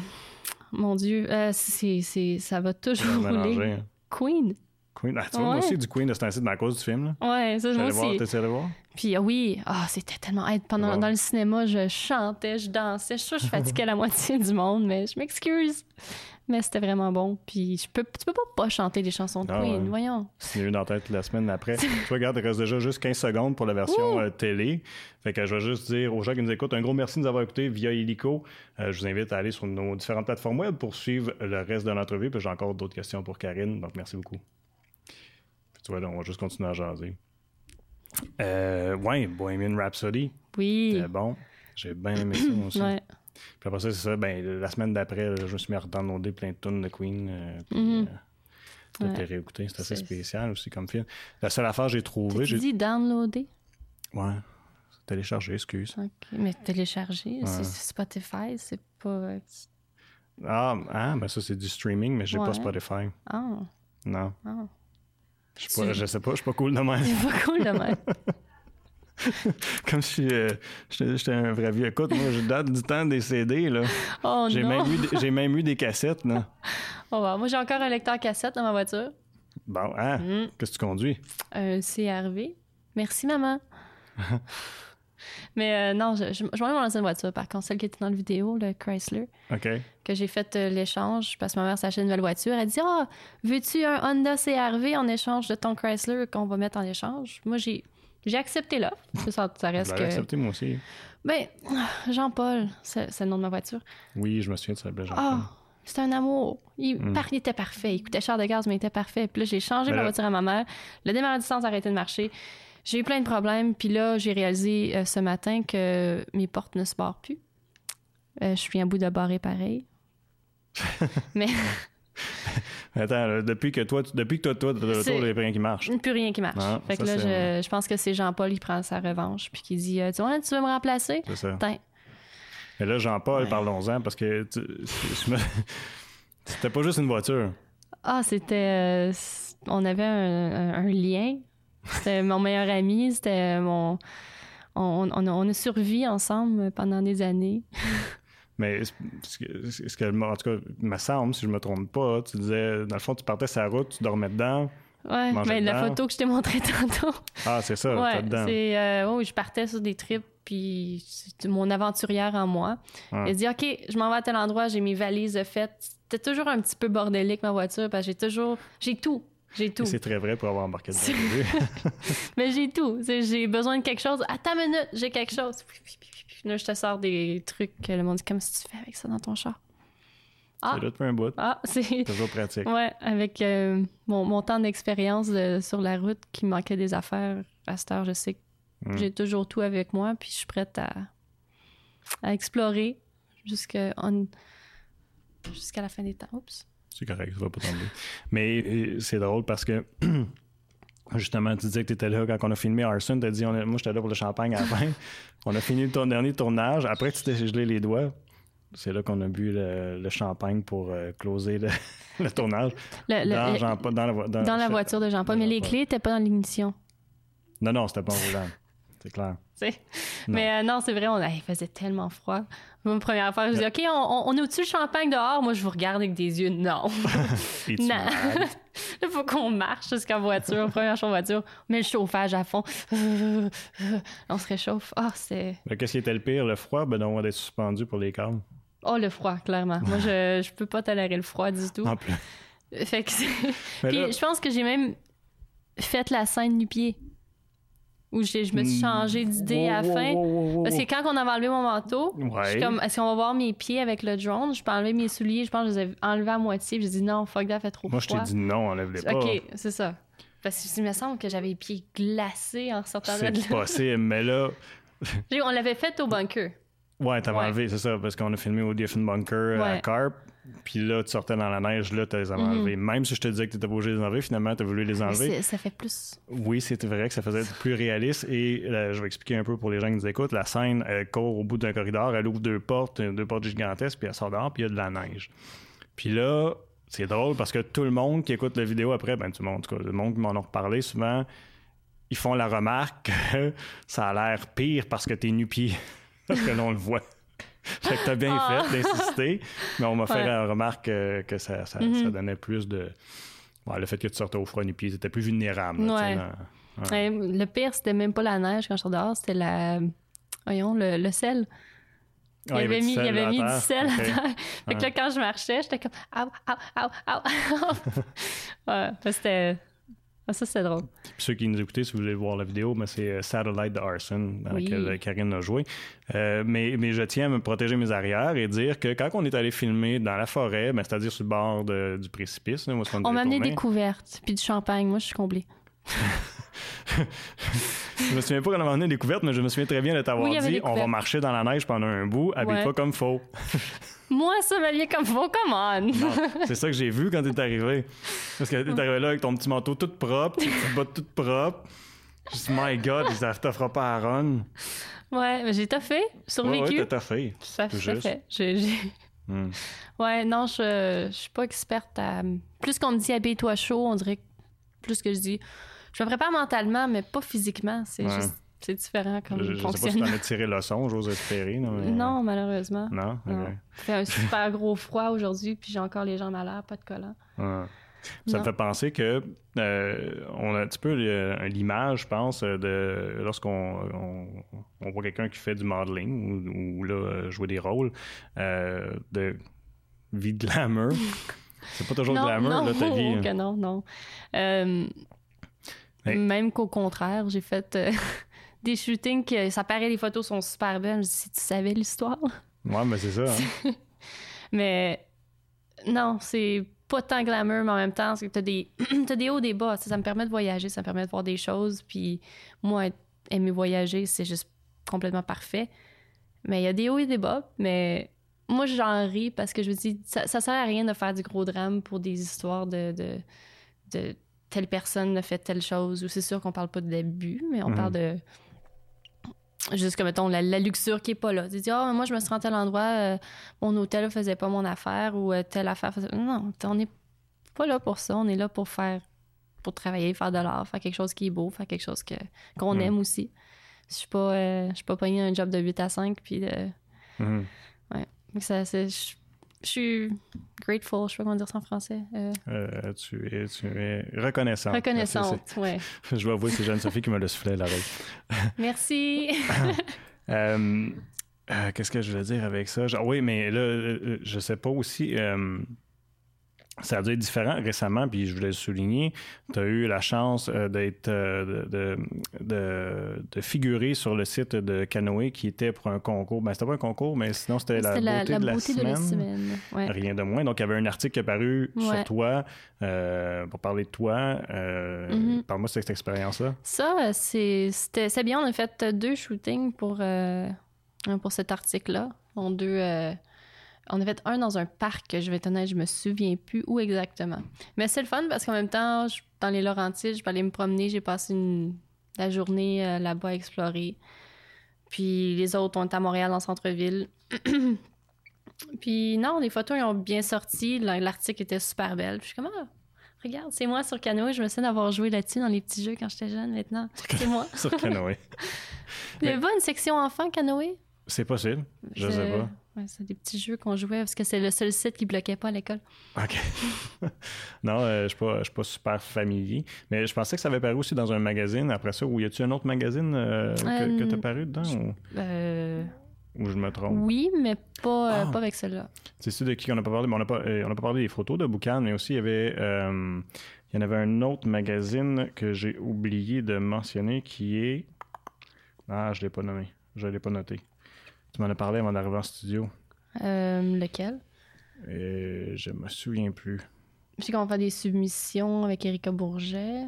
mon Dieu, euh, c'est, ça va toujours Mélanger. rouler. hein. Queen. Queen. Ah, tu vois, moi aussi, du Queen de ce temps-ci, à cause du film. Là. Ouais, ça, moi J'allais voir, aussi. allé voir? Puis ah oui, ah, c'était tellement. hey, pendant. Dans le cinéma, je chantais, je dansais. Je suis que je fatiguais la moitié du monde, mais je m'excuse. Mais c'était vraiment bon. Puis je peux, tu peux pas pas chanter des chansons de Ah Queen, ouais. voyons. C'est dans la tête la semaine d'après. tu vois, regarde, il reste déjà juste 15 secondes pour la version euh, télé. Fait que je vais juste dire aux gens qui nous écoutent un gros merci de nous avoir écoutés via Illico. Euh, je vous invite à aller sur nos différentes plateformes web pour suivre le reste de l'entrevue. Puis j'ai encore d'autres questions pour Karine. Donc merci beaucoup. Tu vois, là, on va juste continuer à jaser. Euh, ouais, Bohemian Rhapsody. Oui. C'était bon. J'ai bien aimé ça aussi. Ouais. Puis après ça, c'est ça. Ben, la semaine d'après, je me suis mis à redownloader plein de tunes de Queen. euh, puis, euh, Ouais. réécouter. C'est assez spécial aussi comme film. La seule affaire que j'ai trouvée, Tu j'ai. dis downloader? Ouais. Téléchargé, excuse. Ok. Mais télécharger, Ouais. c'est Spotify, c'est pas. euh, Ah, ah, ben ça, c'est du streaming, mais j'ai pas. Spotify. Ah, Non. ah. Je suis pas- je sais pas, je suis pas cool de même. C'est pas cool de même. Comme si euh, j'étais j'étais un vrai vieux. Écoute, moi, je date du temps des CD, là. Oh J'ai même, eu des- j'ai même eu des cassettes, là. Oh, wow. Moi, j'ai encore un lecteur cassette dans ma voiture. Bon, hein? Mm. Qu'est-ce que tu conduis? Un CRV. Merci, maman. Mais euh, non, je, je, je m'en dans une voiture, par contre, celle qui était dans la vidéo, le Chrysler, OK. que j'ai fait euh, l'échange parce que ma mère s'achète une nouvelle voiture. Elle dit Ah, veux-tu un Honda CRV en échange de ton Chrysler qu'on va mettre en échange Moi, j'ai. J'ai accepté l'offre. Ça, ça, reste que. accepté, moi aussi. Ben, Jean-Paul, c'est c'est le nom de ma voiture. Oui, je me souviens de ça. Jean Ah, c'était un amour. Il, Mm. par- il était parfait. Il coûtait cher de gaz, mais il était parfait. Puis là, j'ai changé ma voiture à ma mère. Le démarrage distance a arrêté de marcher. J'ai eu plein de problèmes. Puis là, j'ai réalisé euh, ce matin que mes portes ne se barrent plus. Euh, je suis un bout de barrer pareil. mais Attends, là, depuis que toi, tu- depuis que toi, toi, C'est- retour, il n'y a rien qui marche. plus rien qui marche. Ah, fait que là, je, je pense que c'est Jean-Paul qui prend sa revanche. Puis qui dit euh, Tu vois, tu veux me remplacer? C'est ça. Tiens. Mais là, Jean-Paul, Ouais. parlons-en, parce que tu- c'était pas juste une voiture. Ah, c'était. euh, on avait un, un- un lien. C'était mon meilleur ami. C'était mon. on, on, a, on a survécu ensemble pendant des années. Mais ce que, ce que- en tout cas, me semble, si je me trompe pas, tu disais, dans le fond, tu partais la route, tu dormais dedans. Ouais, mais la dedans. photo que je t'ai montrée tantôt. Ah, c'est ça, ouais, dedans. c'est. euh, oui, je partais sur des trips, puis c'est mon aventurière en moi. Ouais. Elle dit OK, je m'en vais à tel endroit, j'ai mes valises faites. C'était toujours un petit peu bordélique, ma voiture, parce que j'ai toujours. J'ai tout. J'ai tout. C'est très vrai pour avoir embarqué dedans. Mais j'ai tout. J'ai besoin de quelque chose. Attends une minute, j'ai quelque chose. Là, je te sors des trucs que le monde dit Comment tu fais avec ça dans ton char? Ah, C'est là depuis un bout. ah c'est. Toujours pratique. Ouais, avec euh, mon, mon temps d'expérience de- sur la route qui manquait des affaires, à cette heure, je sais que Mm. j'ai toujours tout avec moi, puis je suis prête à, à explorer jusqu'à la fin des temps. Oups. C'est correct, ça va pas tomber. Mais euh, c'est drôle parce que justement, tu disais que tu étais là quand on a filmé Arson. Tu as dit, on a- moi j'étais là pour le champagne à la fin. on a fini ton dernier tournage. Après, tu t'es gelé les doigts. C'est là qu'on a bu le, le champagne pour euh, closer le, le tournage. Le- dans, Jean- dans la, dans- dans la voiture de Jean-Paul, mais les clés n'étaient pas dans l'ignition. Non, non, c'était pas en roulant. C'est clair. Mais euh, non, c'est vrai, on, il faisait tellement froid. Moi, première fois, je dis OK, on, est au-dessus du champagne dehors? Moi, je vous regarde avec des yeux. Non. Non. Il faut qu'on marche jusqu'en voiture, première chose en voiture. On met le chauffage à fond. on se réchauffe. Ah, c'est. Mais Qu'est-ce qui était le pire, le froid? Ben non, on est suspendu pour les câbles. Oh, le froid, clairement. Moi, je, je peux pas tolérer le froid du tout. En plus. Fait que c'est- Mais Puis là- je pense que j'ai même fait la scène du pied. Où je me suis changé d'idée à la fin. Parce que quand on avait enlevé mon manteau, je Ouais. suis comme, est-ce qu'on va voir mes pieds avec le drone? Je peux enlever mes souliers. Je pense que je les ai enlevés à moitié. J'ai dit non, fuck that, fait trop Moi, je t'ai froid. dit non, enlève-les pas. OK, c'est ça. Parce que il me semble que j'avais les pieds glacés en sortant de C'est là. possible, mais là, On l'avait fait au bunker. Ouais, t'avais Ouais. enlevé, c'est ça, parce qu'on a filmé au Diefenbunker euh, à Ouais. Carp. Puis là, tu sortais dans la neige, là, tu les avais enlevés. Même si je te disais que tu étais pas obligé de les enlever, finalement, tu as voulu les enlever. c'est- Ça fait plus. Oui, c'était vrai que ça faisait être plus réaliste. Et euh, je vais expliquer un peu pour les gens qui nous écoutent. La scène, elle court au bout d'un corridor, elle ouvre deux portes, euh, deux portes gigantesques, puis elle sort dehors, puis il y a de la neige. Puis là, c'est drôle parce que tout le monde qui écoute la vidéo après, ben tout le monde, en tout cas, le monde qui m'en a reparlé souvent, ils font la remarque que ça a l'air pire parce que t'es nu-pied. parce que l'on le voit. Fait que t'as bien Ah. fait d'insister, mais on m'a fait Ouais. la remarque euh, que ça, ça, Mhm. ça donnait plus de. Le fait que tu sortais au froid nu-pied, t'étais plus vulnérable. là, tu sais, Ouais. dans- Ouais, le pire, c'était même pas la neige quand je suis dehors, c'était la. Voyons, le, le sel. Il Ah, avait mis, il sel avait à mis du sel à terre. Fait que là, quand je marchais, j'étais comme. Aou. ouais, fait que c'était. Ah, ça, c'était drôle. Ceux qui nous écoutaient, si vous voulez voir la vidéo, mais c'est euh, Satellite de Arson, dans Oui. laquelle euh, Karine a joué. Euh, mais, mais je tiens à me protéger mes arrières et dire que quand on est allé filmer dans la forêt, ben, c'est-à-dire sur le bord de- du précipice, là, où On devait m'a amené des couvertes, puis du champagne. Moi, je suis comblée. Je me souviens pas qu'on avait amené des couvertes, mais je me souviens très bien de t'avoir Oui, dit on va marcher dans la neige pendant un bout, habille-toi Ouais. comme faux. Moi, ça m'habillait comme faux, come on! C'est ça que j'ai vu quand t'es arrivé. Parce que t'es arrivé là avec ton petit manteau tout propre, tes petites bottes toutes propres. Dis, my God, ça t'offre pas à Ron. ouais, mais j'ai Ouais, survécu. ouais, t'as fait. ça, tout juste. fait. J'ai- Hmm. Ouais, non, je, je suis pas experte à. Plus qu'on me dit habille-toi chaud, on dirait que plus que je dis. Je me prépare mentalement, mais pas physiquement. C'est Ouais. juste. C'est différent comme Je, je sais pas si fonctionnement. t'en as tiré leçon, j'ose espérer. Non, mais- Non, malheureusement. Non? Non. Fait un super gros froid aujourd'hui, puis j'ai encore les jambes à l'air, pas de collant. Ça me fait penser que euh, on a un petit peu euh, l'image, je pense, euh, de lorsqu'on on, on voit quelqu'un qui fait du modeling ou, ou là, jouer des rôles euh, de vie de glamour. C'est pas toujours non, glamour, non, là, ta vie. hein. que non, non. Euh, Hey. Même qu'au contraire, j'ai fait euh, des shootings que ça paraît, les photos sont super belles. Je me dis, si tu savais l'histoire. Ouais, mais c'est ça. hein. Mais non, c'est pas tant glamour, mais en même temps, c'est que t'as des, t'as des hauts, des bas. Ça me permet de voyager, ça me permet de voir des choses. Puis moi, aimer voyager, c'est juste complètement parfait. Mais il y a des hauts et des bas. Mais moi, j'en ris parce que je me dis, ça, ça sert à rien de faire du gros drame pour des histoires de, de, de telle personne a fait telle chose. Ou c'est sûr qu'on parle pas d'abus, mais on Mhm. parle de juste comme mettons la, la luxure qui est pas là. Tu dis ah moi je me suis rendu à tel endroit, euh, mon hôtel faisait pas mon affaire ou euh, telle affaire faisait non, on n'est pas là pour ça, on est là pour faire pour travailler, faire de l'art, faire quelque chose qui est beau, faire quelque chose que qu'on Mm. aime aussi. Je suis pas, euh, je suis pas pognée un job de 8 à 5. Puis, Mhm. Ça, je je suis grateful, je sais pas comment dire ça en français. Euh, Euh, tu, es, tu es reconnaissant. reconnaissante. C'est- c'est- Je vais avouer, c'est Jeanne-Sophie qui me le soufflé à l'oreille. Merci. Euh, Qu'est-ce que je voulais dire avec ça? Genre, oui, mais là, je sais pas aussi. Ça a dû être différent récemment, puis je voulais le souligner. Tu as eu la chance euh, d'être euh, de, de, figurer sur le site de Canoë qui était pour un concours. Ben, c'était pas un concours, mais sinon c'était la, la, beauté, la de, la beauté de semaine. la semaine. Ouais. Rien de moins. Donc, il y avait un article qui est paru sur toi euh, pour parler de toi. Euh, Mhm. Parle-moi de cette expérience-là. Ça, c'est bien. On a fait deux shootings pour, euh, pour cet article-là. En deux, on a fait un dans un parc, je vais être honnête, je me souviens plus où exactement. Mais c'est le fun parce qu'en même temps, je- dans les Laurentides, je peux aller me promener. J'ai passé une- la journée euh, là-bas à explorer. Puis les autres, on est à Montréal, le centre-ville. Puis non, les photos, ils ont bien sorti. L'article était super belle. Puis je suis comme, ah, regarde, c'est moi sur Canoë. Je me souviens d'avoir joué là-dessus dans les petits jeux quand j'étais jeune. Maintenant, c'est moi. sur Canoë. Il y avait pas une section enfant Canoë? C'est possible. Je sais pas. Ouais, c'est des petits jeux qu'on jouait parce que c'est le seul site qui bloquait pas à l'école. OK. non, euh, je ne suis, pas- super familier. Mais je pensais que ça avait paru aussi dans un magazine après ça. Ou y a-tu un autre magazine euh, que, Euh, tu as paru dedans ou, Euh, ou je me trompe? oui, mais pas, euh, Ah. pas avec celle-là. C'est celui de qui on n'a pas parlé. mais on n'a pas, euh, on pas parlé des photos de Boucan, mais aussi il y avait. euh, il y en avait un autre magazine que j'ai oublié de mentionner qui est. Ah, je ne l'ai pas nommé. Je ne l'ai pas noté. Tu m'en as parlé avant d'arriver en studio. Euh, lequel? Et je me souviens plus. Sais qu'on fait des submissions avec Erika Bourget.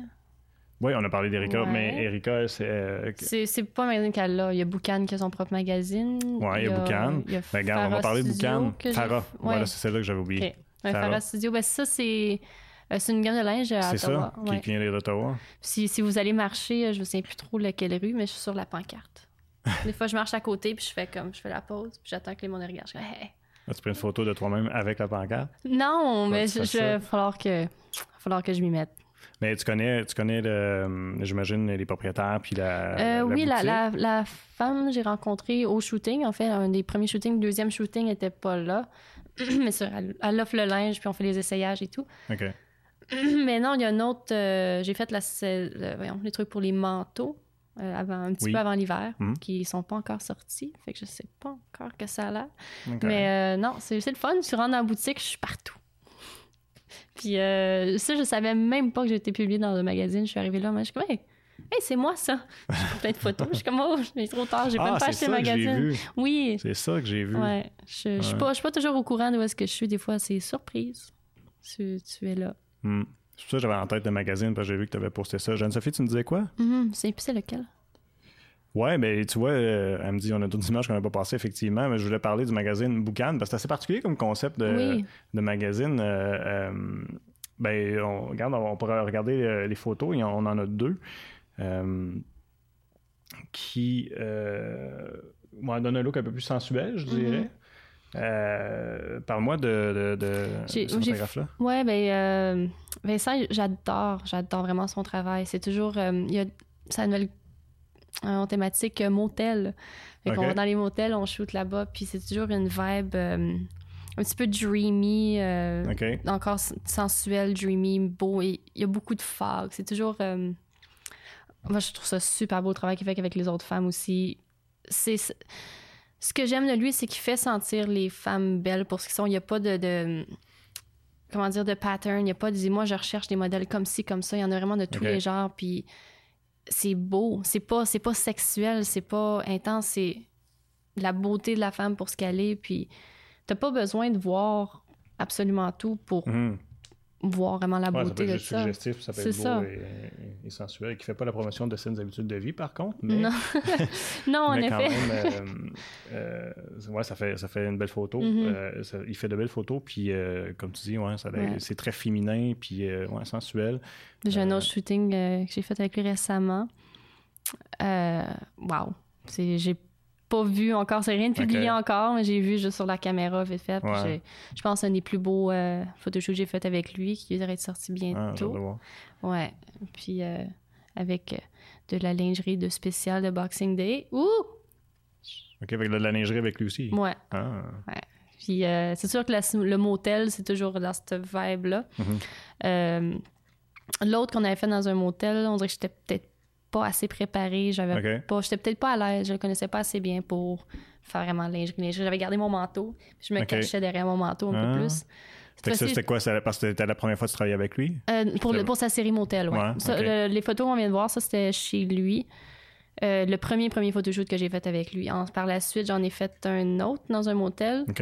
Oui, on a parlé d'Erika, Ouais. mais Erika, c'est. euh, C'est, c'est pas un magazine qu'elle a. Il y a Boucan qui a son propre magazine. Ouais, il y a Boucan. Ben, regarde, on va parler de Boucan. Farah. Ouais. Voilà, c'est celle-là que j'avais oublié. Ok. Ouais, Farah. Farah Studio, ben ça, c'est, euh, c'est une gamme de linge à C'est Ottawa. ça, qui, vient d'Ottawa. Si, si vous allez marcher, euh, je ne sais plus trop laquelle rue, mais je suis sur la pancarte. Des fois, je marche à côté, puis je fais comme, je fais la pause, puis j'attends que les monde regardent. Je fais, Hey. As-tu pris une photo de toi-même avec la pancarte? Non, mais tu ça? va falloir que, falloir que je m'y mette. Mais tu connais, tu connais le, j'imagine, les propriétaires puis la. Euh, la oui, la, la, la femme que j'ai rencontrée au shooting, en fait, un des premiers shootings, le deuxième shooting n'était pas là. mais ça, elle, elle offre le linge, puis on fait les essayages et tout. OK. Mais non, il y a un autre. euh, j'ai fait la, c'est- le- voyons, les trucs pour les manteaux euh, avant, un petit Oui. peu avant l'hiver, Mhm. qui sont pas encore sortis. Fait que je sais pas encore que ça a l'air. Mais euh, non, c'est le fun. Je rentre dans la boutique, je suis partout. Puis euh, ça, je savais même pas que j'étais publiée dans le magazine. Je suis arrivée là, mais je suis comme, hey, hey, c'est moi ça. J'ai plein de photos. Je suis comme, oh, j'ai trop tard, j'ai ah, même pas acheté le magazine. Oui. C'est ça que j'ai vu. Ouais. Je, suis Ouais. pas, je suis pas toujours au courant de où est-ce que je suis. Des fois, c'est surprise. Tu, tu es là. Hmm. C'est pour ça que j'avais en tête le magazine parce que j'ai vu que tu avais posté ça. Jeanne-Sophie, tu me disais quoi? C'est puis c'est lequel? Ouais, mais tu vois, euh, elle me dit on a d'autres images qu'on n'a pas passées, effectivement, mais je voulais parler du magazine Boucan parce que c'est assez particulier comme concept de, Oui. de magazine. Euh, euh, ben, on, regarde, on pourrait regarder les photos, et on en a deux. euh, qui euh, ouais, donnent un look un peu plus sensuel, je dirais. Euh, Parle-moi de, de, de, ce photographe-là. Ouais, ben euh, Vincent, j'adore, j'adore vraiment son travail. C'est toujours, euh, il y a sa nouvelle euh, thématique motel. Fait qu'on Ok. va dans les motels, on shoot là-bas, puis c'est toujours une vibe un petit peu dreamy, euh, OK. encore sensuel, dreamy, beau. Et il y a beaucoup de fog. C'est toujours, moi je trouve ça super beau le travail qu'il fait avec les autres femmes aussi. C'est ce que j'aime de lui, c'est qu'il fait sentir les femmes belles pour ce qu'elles sont. Il n'y a pas de, de- comment dire de pattern. Il n'y a pas de moi je recherche des modèles comme ci comme ça. Il y en a vraiment de tous les genres. Puis c'est beau. C'est pas c'est pas sexuel. C'est pas intense. C'est la beauté de la femme pour ce qu'elle est. Puis t'as pas besoin de voir absolument tout pour Mhm. Voir vraiment la Ouais, ça peut beauté être de juste ça. suggestif, ça peut C'est être beau ça. Et, et- et sensuel, qui fait pas la promotion de saines habitudes de vie, par contre, mais, Non, non en mais quand effet. même, euh, euh, ouais, ça fait, ça fait une belle photo. Mhm. Euh, ça- il fait de belles photos, puis euh, comme tu dis, ouais, ça, Ouais. c'est très féminin, puis ouais, sensuel. J'ai un autre shooting que j'ai fait avec lui récemment. Euh, wow. J'ai pas vu encore, c'est rien de publié encore, mais j'ai vu juste sur la caméra vite fait. puis Ouais. j'ai- je pense que c'est un des plus beaux euh, photoshoots que j'ai fait avec lui, qui devrait être sorti Ah, bientôt. ouais. Puis euh, avec euh, de la lingerie de spécial de Boxing Day. Ouh! OK, avec de la lingerie avec lui aussi. Ouais. Ah. Puis euh, c'est sûr que la- le motel, c'est toujours dans cette vibe-là. Mhm. Euh, L'autre qu'on avait fait dans un motel, on dirait que j'étais peut-être pas assez préparée. J'avais pas, j'étais peut-être pas à l'aise. Je le connaissais pas assez bien pour faire vraiment de lingerie. J'avais gardé mon manteau. puis je me cachais derrière mon manteau un Ah. peu plus. Ça, fois-ci, c'était quoi? ça- Parce que c'était la première fois que tu travaillais avec lui? euh, pour, le- pour sa série motel. Ouais, le- les photos qu'on vient de voir, ça c'était chez lui. Euh, le premier premier photoshoot que j'ai fait avec lui. En- par la suite, j'en ai fait un autre dans un motel. OK.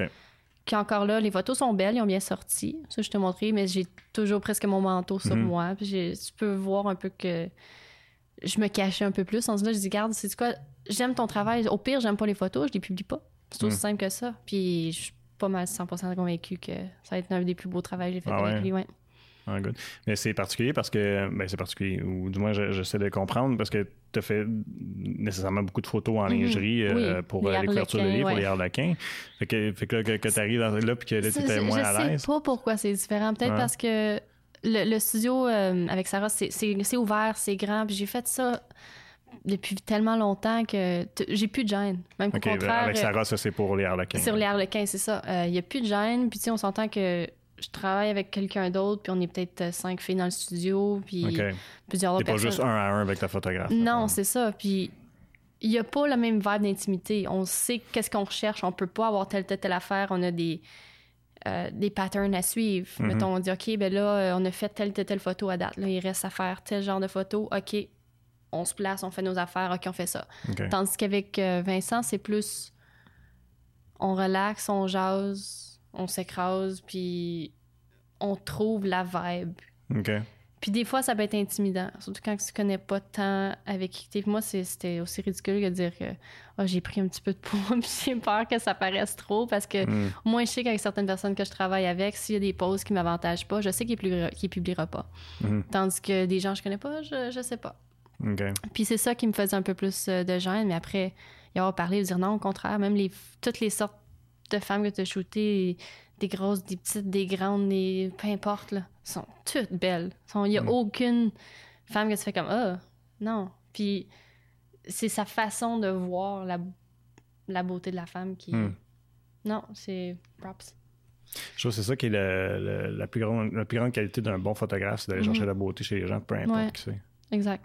Qui encore là, les photos sont belles, ils ont bien sorti. Ça, je te montrais, mais j'ai toujours presque mon manteau sur Mhm. moi. Puis tu peux voir un peu que je me cachais un peu plus. En ce là, je dis, garde, c'est quoi, j'aime ton travail. Au pire, j'aime pas les photos, je les publie pas. C'est aussi Mhm. simple que ça. Puis je suis pas mal 100% convaincue que ça va être un des plus beaux travaux que j'ai fait Ah avec ouais? lui. Ouais. Ah, good. Mais c'est particulier parce que, ben c'est particulier, ou du moins je- j'essaie de comprendre parce que tu as fait nécessairement beaucoup de photos en Mhm. lingerie euh, Oui, pour les euh, les couvertures de livres, pour les harlequins. Fait que, fait que là, que, tu arrives là puis que là, tu étais moins je à l'aise. sais pas pourquoi c'est différent. Peut-être Ouais. parce que le, le studio euh, avec Sarah, c'est- ouvert, c'est grand. Puis j'ai fait ça depuis tellement longtemps que j'ai plus de gêne. Même OK, au contraire, avec euh, Sarah, ça c'est pour les harlequins. sur les harlequins, c'est ça. Il y a plus de gêne. Puis tu sais, on s'entend que je travaille avec quelqu'un d'autre, puis on est peut-être euh, cinq filles dans le studio, puis OK. plusieurs autres pas personnes. juste un à un avec ta photographe. Non, c'est ça. Puis il n'y a pas la même vibe d'intimité. On sait qu'est-ce qu'on recherche. On peut pas avoir telle, telle, telle affaire. On a des, euh, des patterns à suivre. Mhm. Mettons, on dit, OK, ben là, euh, on a fait telle, telle, telle photo à date. Là, il reste à faire tel genre de photo. OK, on se place, on fait nos affaires. OK, on fait ça. Tandis qu'avec euh, Vincent, c'est plus on relaxe, on jase, on s'écrase, puis on trouve la vibe. OK. Puis des fois, ça peut être intimidant, surtout quand tu connais pas tant avec qui t'es. Moi, c'était aussi ridicule que de dire que Ah, j'ai pris un petit peu de poids, puis j'ai peur que ça paraisse trop, parce que Hmm. moi, je sais qu'avec certaines personnes que je travaille avec, s'il y a des poses qui m'avantagent pas, je sais qu'il publiera, qu'il publiera pas. Mhm. Tandis que des gens que je connais pas, je, je sais pas. Puis c'est ça qui me faisait un peu plus euh, de gêne, mais après y avoir parlé, dire non, au contraire, même les, toutes les sortes de femmes que tu as shootées, des grosses, des petites, des grandes, des, peu importe, là, sont toutes belles. Il n'y a Mm. aucune femme que tu fais comme ah, non. Puis c'est sa façon de voir la, la beauté de la femme qui. Mm. Non, c'est props. Je trouve que c'est ça qui est le- le- la, plus grande, la plus grande qualité d'un bon photographe, c'est d'aller chercher la beauté chez les gens, peu importe Ouais. qui c'est. Exact.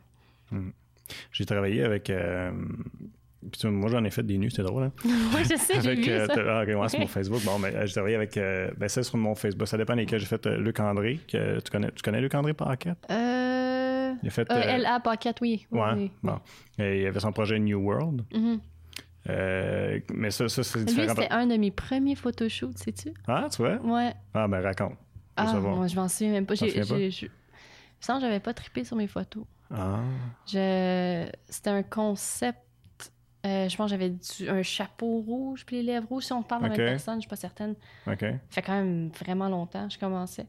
J'ai travaillé avec. euh, puis moi, j'en ai fait des nus, c'était drôle. Hein? oui, je sais, j'ai vu euh, ça. ah, ouais, c'est mon Facebook. Bon, mais euh, j'ai travaillé avec. euh, ben, c'est sur mon Facebook. Ça dépend desquels. J'ai fait euh, Luc André. Que, tu, connais, tu connais Luc André Paquette? Euh... Il a fait. euh, LA Pocket, oui. oui, ouais, oui. bon. Et il avait son projet New World. Mhm. Mais ça, ça c'est Lui, différent. c'était un de mes premiers photoshoots, sais-tu? Ah, tu vois? Ouais. Ah, ben raconte. Ah, savoir. moi, je m'en souviens même pas. J'ai, je... Sans, j'avais pas trippé sur mes photos. Ah, Je... C'était un concept. Euh, je pense que j'avais du- un chapeau rouge puis les lèvres rouges. Si on parle de la même personne, je suis pas certaine. OK. Ça fait quand même vraiment longtemps que je commençais.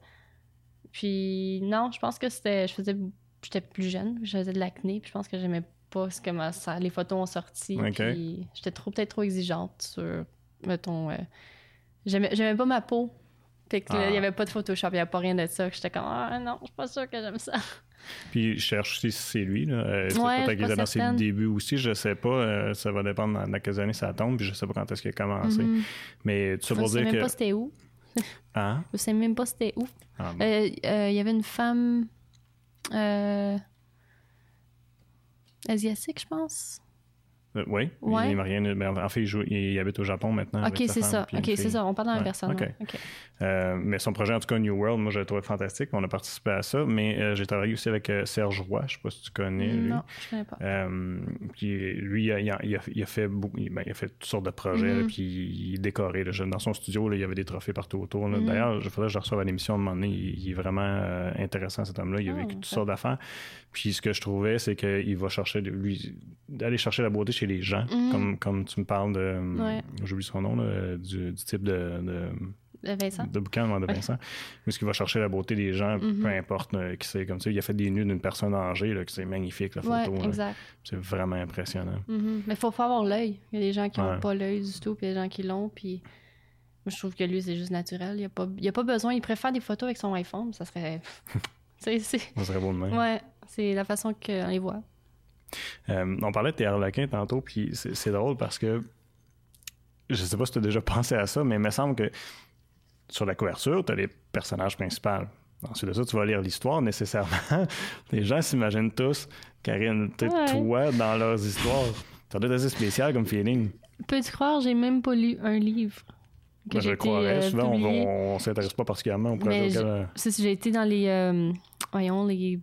Puis non, je pense que c'était... Je faisais... J'étais plus jeune, je faisais de l'acné, puis je pense que j'aimais pas ce que ma- ça- les photos ont sorti. Puis j'étais trop, peut-être trop exigeante sur, mettons... euh, J'aimais, j'aimais pas ma peau. Fait que là, Ah. il y avait pas de Photoshop, il y avait pas rien de ça. J'étais comme, ah non, je suis pas sûre que j'aime ça. Puis je cherche si c'est lui. Là. Euh, c'est Ouais, peut-être qu'il dans ses certaine. débuts aussi, je sais pas. Euh, ça va dépendre dans, dans quelles années ça tombe, puis je sais pas quand est-ce qu'il a commencé. Mais tout ça Je pour sais dire même que. pas c'était où. Hein? Je sais même pas c'était où. Ah, bon. Euh, euh, Il y avait une femme asiatique, je pense. Euh, oui, Ouais. il, m'a rien, mais en fait, il, joue- il habite au Japon maintenant. Ok, c'est ça. Ok, c'est ça. On parle dans la Ouais, personne. ok. ouais. Ok. Euh, mais son projet, en tout cas, New World, moi, je le trouvais fantastique. On a participé à ça. Mais euh, j'ai travaillé aussi avec euh, Serge Roy. Je sais pas si tu connais, lui. Non, je connais pas. Euh, puis lui, il a, il a- il a- il a fait beaucoup, ben, il a fait toutes sortes de projets, Mhm. là, puis il est décoré. là. Dans son studio, là, il y avait des trophées partout autour. Mhm. D'ailleurs, je faudrait que je le reçoive à l'émission un moment donné. Il, il est vraiment intéressant, cet homme-là. Il a Ah, vécu toutes sortes d'affaires. Puis ce que je trouvais, c'est qu'il va chercher, de- lui, d'aller chercher la beauté chez les gens, Mhm. comme, comme tu me parles de. Ouais. J'oublie son nom, là, du, du type de- de Euh, Vincent? de bouquin de Ouais. Vincent, où est-ce qu'il va chercher la beauté des gens, Mhm. peu importe euh, qui c'est comme ça. Il a fait des nus d'une personne âgée, là, que c'est magnifique la Ouais, photo. exact. C'est vraiment impressionnant. Mhm. Mais il faut, faut avoir l'œil. Il y a des gens qui n'ont Ouais. pas l'œil du tout, puis il y a des gens qui l'ont. Puis moi, je trouve que lui, c'est juste naturel. Il n'y a, pas- a pas besoin. Il préfère des photos avec son iPhone. Ça serait. c'est, c'est... Ça serait beau de même. Ouais, c'est la façon qu'on les voit. Euh, on parlait de tes harlequins tantôt, puis c'est drôle parce que je sais pas si tu as déjà pensé à ça, mais il me semble que sur la couverture, tu as les personnages principaux. Ensuite de ça, tu vas lire l'histoire nécessairement. les gens s'imaginent tous, Karine, Ouais. toi dans leurs histoires. Ça doit être assez spécial comme feeling. Peux-tu croire, j'ai même pas lu un livre que Moi, je croirais. euh, Souvent, on, publié. on, on s'intéresse pas particulièrement au projet je- auquel, euh, C'est j'ai été dans les, euh, voyons, les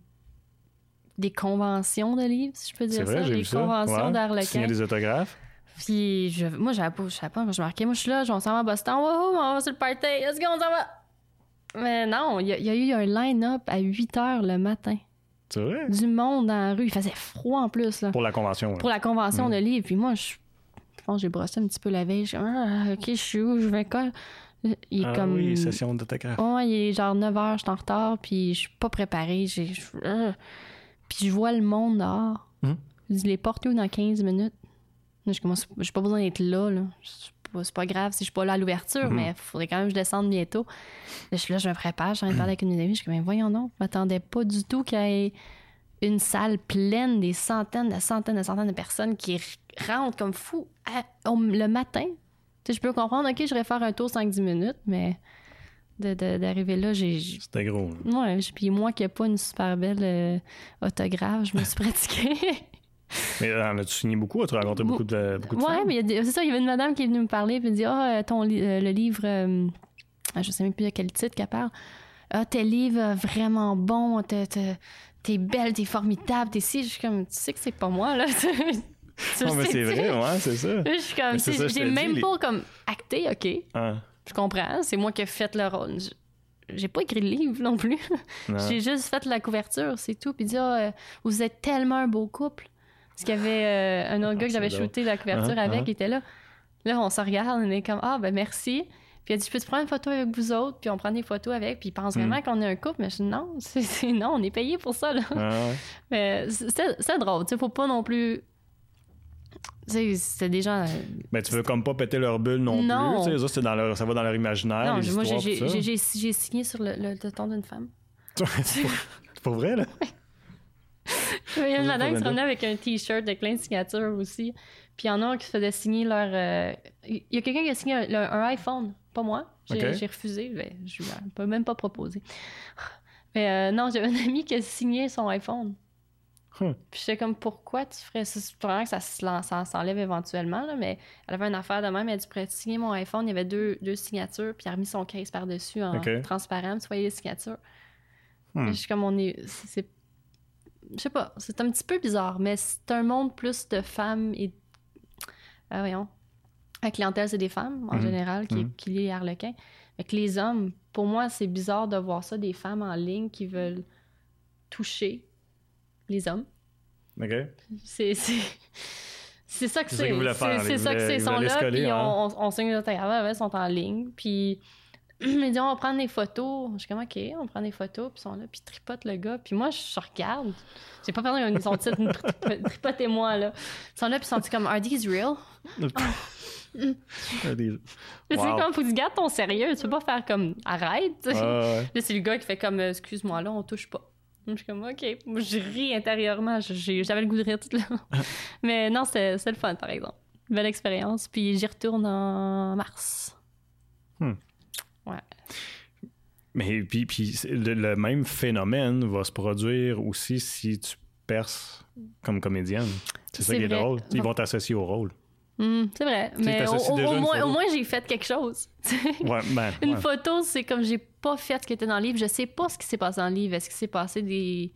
des conventions de livres, si je peux dire vrai, ça, ça. conventions Ouais. Signer d'Arlequin. des autographes? Puis je, moi, j'avais pas, je pas, moi, je marquais, moi, je suis là, on s'en va à Boston, wouhou, on va sur le party, let's go, on s'en va. Mais non, il y, a- il y a eu un line-up à 8 heures le matin. C'est vrai? Du monde dans la rue. Il faisait froid en plus, là. Pour la convention. ouais. Pour la convention Mm. de livres. Puis moi, je, je pense que j'ai brossé un petit peu la veille. Je ah, OK, je suis où? Je vais quoi? Il est Ah comme... oui, session d'autographe. Ouais, il est genre 9 h, je suis en retard, puis je suis pas préparée. J'ai, je- euh. Puis je vois le monde dehors. Mhm. Je dis, les portes où dans 15 minutes? Là, je commence, j'ai pas besoin d'être là, là. C'est pas- C'est pas grave si je suis pas là à l'ouverture, Mhm. mais il faudrait quand même que je descende bientôt. Là, je suis là, je me prépare, je suis en train de parler avec une amie. Je suis comme, mais voyons donc, je m'attendais pas du tout qu'il y ait une salle pleine, des centaines, de centaines, de centaines de personnes qui rentrent comme fous à- au- le matin. Tu sais, je peux comprendre, OK, je vais faire un tour 5-10 minutes, mais de- de- d'arriver là, C'était gros. là. Ouais, puis moi qui n'ai pas une super belle euh, autographe, je me suis pratiquée. Mais euh, en as-tu signé beaucoup? As-tu rencontré beaucoup de, beaucoup de ouais, femmes? mais c'est ça, il y avait une madame qui est venue me parler puis elle dit Ah, euh, ton euh, le livre, euh, je sais même plus de quel titre qu'elle parle. Ah, tes livres vraiment bons, t'es- belle, t'es formidable, t'es si. Je suis comme, tu sais que c'est pas moi, là. tu Non, mais c'est vrai, ouais, c'est ça. Je suis comme, tu j'ai même les- pas comme acté, OK. Ah, Je comprends, c'est moi qui ai fait le rôle. Je- J'ai pas écrit le livre non plus. J'ai juste fait la couverture, c'est tout. Puis dit, ah, euh, vous êtes tellement un beau couple. Parce qu'il y avait euh, un autre gars que c'est j'avais shooté la couverture Ah, avec, ah. qui était là. Là, on se regarde, on est comme, ah, ben merci. Puis il a dit, je peux te prendre une photo avec vous autres? Puis on prend des photos avec. Puis il pense vraiment qu'on est un couple. Mais je dis, non, c'est, c'est- non, on est payé pour ça, là. Ah, ouais. Mais c'était drôle, tu sais, faut pas non plus. C'était des gens. euh, Mais tu veux comme pas péter leur bulle non, Non. plus. Ça, c'est dans leur, ça va dans leur imaginaire. non, les moi, j'ai, signé sur le, le, le ton d'une femme. c'est pour- vrai, là? Il y a une madame qui se promenait avec un t-shirt de plein de signatures aussi. Puis il y en a un qui se faisait signer leur. euh, Il y a quelqu'un qui a signé un, iPhone, pas moi. J'ai refusé. Ben, je ne peux même pas proposer. Mais euh, non, j'avais un ami qui a signé son iPhone. Hum. Puis j'étais comme, pourquoi tu ferais ça? C'est vraiment que ça s'enlève éventuellement, là, mais elle avait une affaire de même. Elle a dit, pourrais signer mon iPhone? Il y avait deux, deux signatures, puis elle a remis son case par-dessus en transparent, tu voyais les signatures. Hmm. Puis Je suis comme, on est. c'est- je sais pas, c'est un petit peu bizarre, mais c'est un monde plus de femmes et. Ah, voyons. La clientèle, c'est des femmes, en Mhm. général, qui, Mhm. qui lit les harlequins. Mais que les hommes, pour moi, c'est bizarre de voir ça, des femmes en ligne qui veulent toucher les hommes. OK? C'est. C'est ça que C'est c'est. ça que c'est. Ils sont là, coller, puis hein. on, on, on signe des autographes, ils sont en ligne, puis ils disent, on va prendre des photos. Je suis comme, OK, on prend des photos, puis ils sont là, puis ils tripotent le gars. Puis moi, je regarde. J'ai pas perdu son titre, tripotez-moi, là. Ils sont là, puis ils sont comme, Are these real? Des- C'est Wow. comme, faut que tu gardes ton sérieux. Tu peux pas faire comme, arrête. ouais. Là, c'est le gars qui fait comme, euh, excuse-moi, là, on touche pas. Je suis comme, OK. Moi, je ris intérieurement. J'avais le goût de rire tout là. Mais non, c'était le fun, par exemple. Belle expérience. Puis j'y retourne en mars. Mais puis, puis c'est- le, le même phénomène va se produire aussi si tu perces comme comédienne. C'est ça C'est qui est drôle. Ils vont t'associer au rôle. Hum, c'est vrai. Mais au, moins, photo. au moins, j'ai fait quelque chose. Ouais, ben, Une ouais. photo, c'est comme j'ai pas fait ce qui était dans le livre. Je sais pas ce qui s'est passé dans le livre. Est-ce qu'il s'est passé des,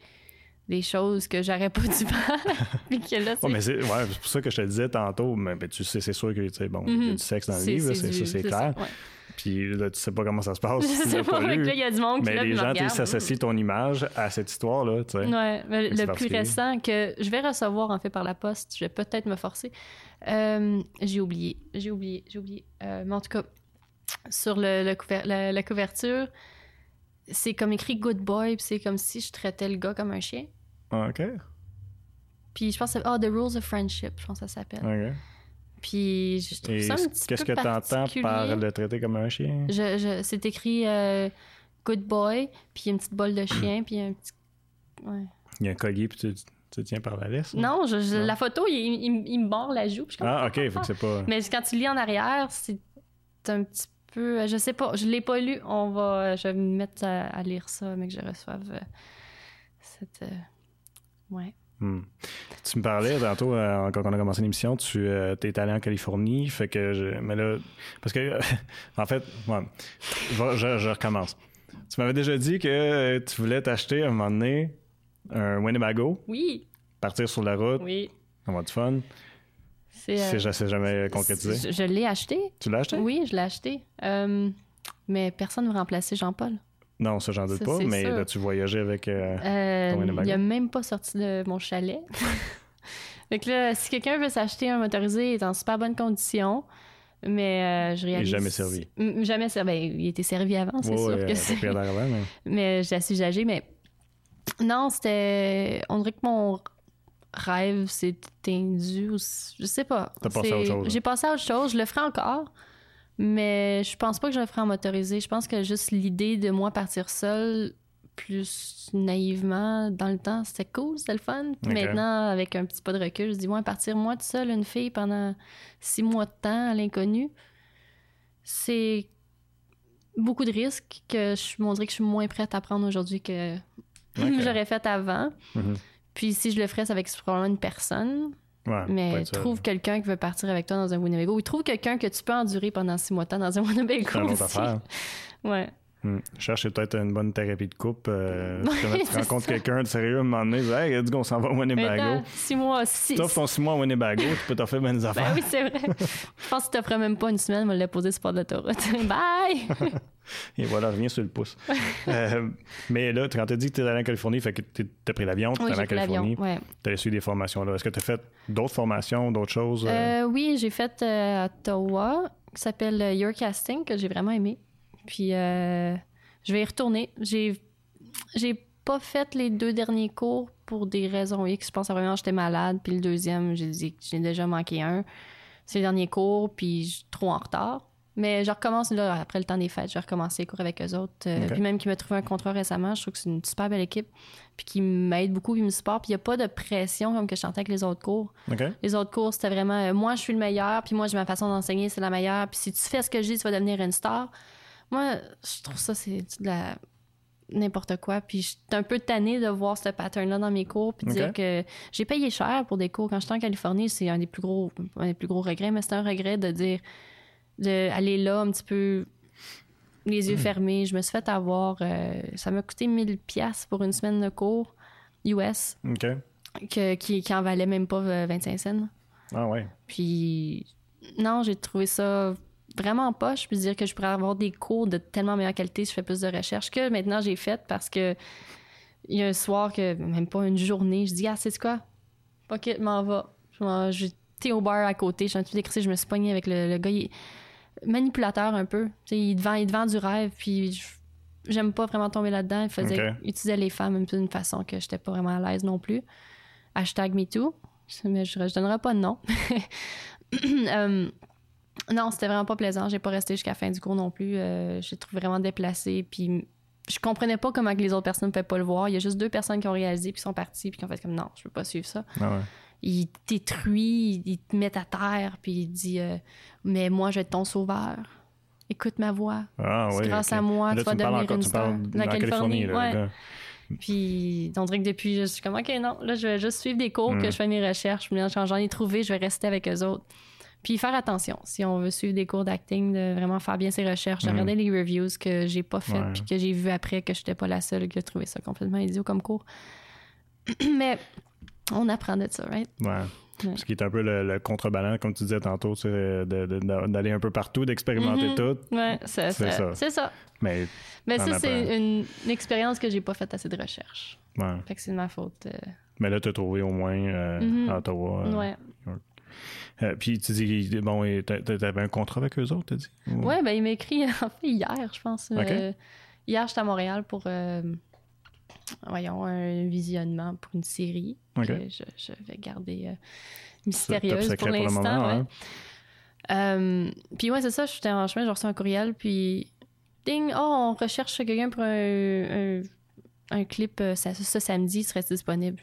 des choses que j'aurais pas dû faire? Puis que là, c'est... Ouais, mais c'est ouais, pour ça que je te le disais tantôt, mais ben, tu sais, c'est sûr que tu sais, bon, il y a Mhm. du sexe dans le livre, c'est c'est ça, clair. ça, ouais. Puis là, tu sais pas comment ça se passe Je sais pas, pas lu. là, il y a du monde qui Mais les gens, s'associent ton image à cette histoire-là, tu sais. Ouais, mais C'est le plus récent que je vais recevoir en fait par la poste, je vais peut-être me forcer. Euh, j'ai oublié, j'ai oublié, j'ai oublié. Euh, mais en tout cas, sur le, le couver- la, la couverture, c'est comme écrit Good Boy, puis c'est comme si je traitais le gars comme un chien. Ah, OK. Puis je pense que oh, The Rules of Friendship, je pense que ça s'appelle. OK. Puis je trouve Et ça un petit qu'est-ce que tu entends par le traiter comme un chien? Je, je- c'est écrit euh, Good Boy, puis une petite bolle de chien, puis un petit. Ouais. Il y a un collier, puis tu, Tu tiens par la laisse? Non, je- je- Non? la photo, il, il- il me barre la joue. puis je Ah, ok, fait que c'est pas. Mais quand tu lis en arrière, c'est un petit peu. Je sais pas, je l'ai pas lu. On va, je vais me mettre à, à lire ça, mais que je reçoive euh, cette. euh, Ouais. Hmm. Tu me parlais tantôt, euh, quand on a commencé l'émission, tu es allé en Californie, fait que je, mais là, parce que, en fait, ouais, je, recommence. Tu m'avais déjà dit que euh, tu voulais t'acheter à un moment donné un Winnebago, Oui, partir sur la route, oui. avoir du fun. C'est. euh, C'est c'est jamais concrétisé? Je, je l'ai acheté. Tu l'as acheté? Oui, je l'ai acheté. Euh, mais personne ne remplacer Jean-Paul. Non, ça, j'en doute Ça, pas, mais sûr. as-tu voyagé avec. euh, Euh, Ton il a même pas sorti de mon chalet. fait que là, si quelqu'un veut s'acheter un motorisé, il est en super bonne condition. Mais euh, je réalise. jamais servi. Jamais servi. Ben, il était servi avant, c'est sûr que euh, c'est. mais- Mais je la suis âgée, mais non, c'était. On dirait que mon rêve s'est c- je sais pas. T'as passé à autre chose, hein? J'ai passé à autre chose. Je le ferai encore, mais je pense pas que je le ferai en motorisé. Je pense que juste l'idée de moi partir seule, plus naïvement, dans le temps, c'était cool, c'était le fun. Puis. Maintenant, avec un petit pas de recul, je dis, ouais, partir moi toute seule, une fille, pendant six mois de temps à l'inconnu, c'est beaucoup de risques que je me dirais que je suis moins prête à prendre aujourd'hui que j'aurais fait avant. Mhm. Puis si je le ferais, c'est avec probablement une personne. Ouais, Mais trouve quelqu'un qui veut partir avec toi dans un Winnebago. Ou trouve quelqu'un que tu peux endurer pendant six mois de temps dans un Winnebago. C'est aussi. affaire. Ouais. Hmm. Cherche peut-être une bonne thérapie de couple. Euh, tu rencontres quelqu'un de sérieux à un moment donné, tu dis, hey, let's go, on s'en va au Mais Winnebago. six mois, six. Tu ton six mois à Winnebago, tu peux t'offrir bien des Ben affaires. oui, c'est vrai. je pense que tu t'offrais même pas une semaine, on va le déposer sur le de l'autoroute. Bye! Et voilà, rien sur le pouce. Euh, mais là, quand tu as dit que tu es allé en Californie, fait que tu as pris l'avion, tu es oui, allé en. Californie, Ouais. tu as suivi des formations là. Est-ce que tu as fait d'autres formations, d'autres choses? euh? Oui, j'ai fait à Ottawa, qui s'appelle Your Casting, que j'ai vraiment aimé. Puis euh, je vais y retourner. J'ai, j'ai pas fait les deux derniers cours pour des raisons X. Je pense que vraiment j'étais malade. Puis le deuxième, j'ai dit que j'ai déjà manqué un. C'est le dernier cours, puis je suis trop en retard. Mais je recommence là, après le temps des fêtes. Je vais recommencer les cours avec eux autres. Euh. Puis même qui m'a trouvé un contrat récemment, je trouve que c'est une super belle équipe. Puis qui m'aide beaucoup, qui me supporte. Puis il n'y a pas de pression comme que je sentais avec les autres cours. Les autres cours, c'était vraiment euh, moi, je suis le meilleur, puis moi, j'ai ma façon d'enseigner, c'est la meilleure. Puis si tu fais ce que je dis, tu vas devenir une star. Moi, je trouve ça, c'est de la n'importe quoi. Puis je suis un peu tannée de voir ce pattern-là dans mes cours, puis dire que j'ai payé cher pour des cours. Quand j'étais en Californie, c'est un des plus gros, un des plus gros regrets, mais c'est un regret de dire, d'aller là un petit peu les yeux fermés. Je me suis fait avoir, euh, ça m'a coûté 1000 pièces pour une semaine de cours US, que, qui, qui en valait même pas euh, 25 cents. Ah ouais. Puis non, j'ai trouvé ça vraiment poche. Je peux dire que je pourrais avoir des cours de tellement meilleure qualité si je fais plus de recherche que maintenant j'ai fait parce que il y a un soir que même pas une journée, je dis ah c'est quoi, ok m'en va. J'étais au bar à côté, je suis un peu décrissée, je me suis pognée avec le, le gars, il est manipulateur un peu. Il te vend, il te vend du rêve, puis j'aime pas vraiment tomber là-dedans. Il faisait Ok. il utilisait les femmes un peu d'une façon que j'étais pas vraiment à l'aise non plus. Hashtag MeToo. Mais je, je donnerai pas de nom. Euh, non, c'était vraiment pas plaisant. J'ai pas resté jusqu'à la fin du cours non plus. Euh, j'ai trouvé vraiment déplacé. Puis je comprenais pas comment que les autres personnes ne pouvaient pas le voir. Il y a juste deux personnes qui ont réalisé puis qui sont parties puis qui ont fait comme non, je peux pas suivre ça. Ah ouais. Il te détruit, il te met à terre puis il dit euh, mais moi je vais être ton sauveur. Écoute ma voix. Ah C'est oui. grâce à moi, Là, tu vas devenir encore- une star. de La Californie, Californie, là, ouais. là. Puis on dirait que depuis, je suis comme, OK, non, là, je vais juste suivre des cours, Mm. que je fais mes recherches. J'en ai trouvé, je vais rester avec eux autres. Puis faire attention, si on veut suivre des cours d'acting, de vraiment faire bien ses recherches, de Mm. regarder les reviews que j'ai pas faites, Ouais. puis que j'ai vu après que j'étais pas la seule qui a trouvé ça complètement idiot comme cours. Mais on apprend de ça, right? Ouais. Ce qui est un peu le, le contrebalan, comme tu disais tantôt, sais, de- de- d'aller un peu partout, d'expérimenter Mhm. tout. Ouais, c'est ça. C'est ça. Mais ça, c'est une, une expérience que j'ai pas faite assez de recherche. Ouais. Fait que c'est de ma faute. euh, Mais là, tu as trouvé au moins euh, Mhm. à Ottawa. euh, Ouais. Euh, puis tu dis, bon, t'avais un contrat avec eux autres, t'as dit? Ou- Ouais, ben il m'a écrit en fait hier, je pense. Euh, hier, j'étais à Montréal pour euh, voyons un visionnement pour une série Ok. que je, je vais garder mystérieuse pour l'instant. ouais. hein? Puis ouais, c'est ça, j'étais en chemin, j'ai reçu un courriel, puis ding, oh, on recherche quelqu'un pour un, un, un clip ça, ce samedi, serait disponible.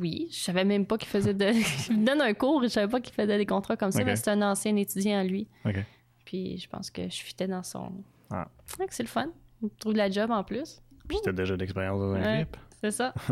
Oui, je savais même pas qu'il faisait de. il me donne un cours et je savais pas qu'il faisait des contrats comme ça, mais c'est un ancien étudiant à lui. Puis je pense que je fitais dans son. Ah. Ouais, que c'est le fun. Il trouve de la job en plus. Puis t'as déjà d'expérience dans un Ouais. clip. C'est ça.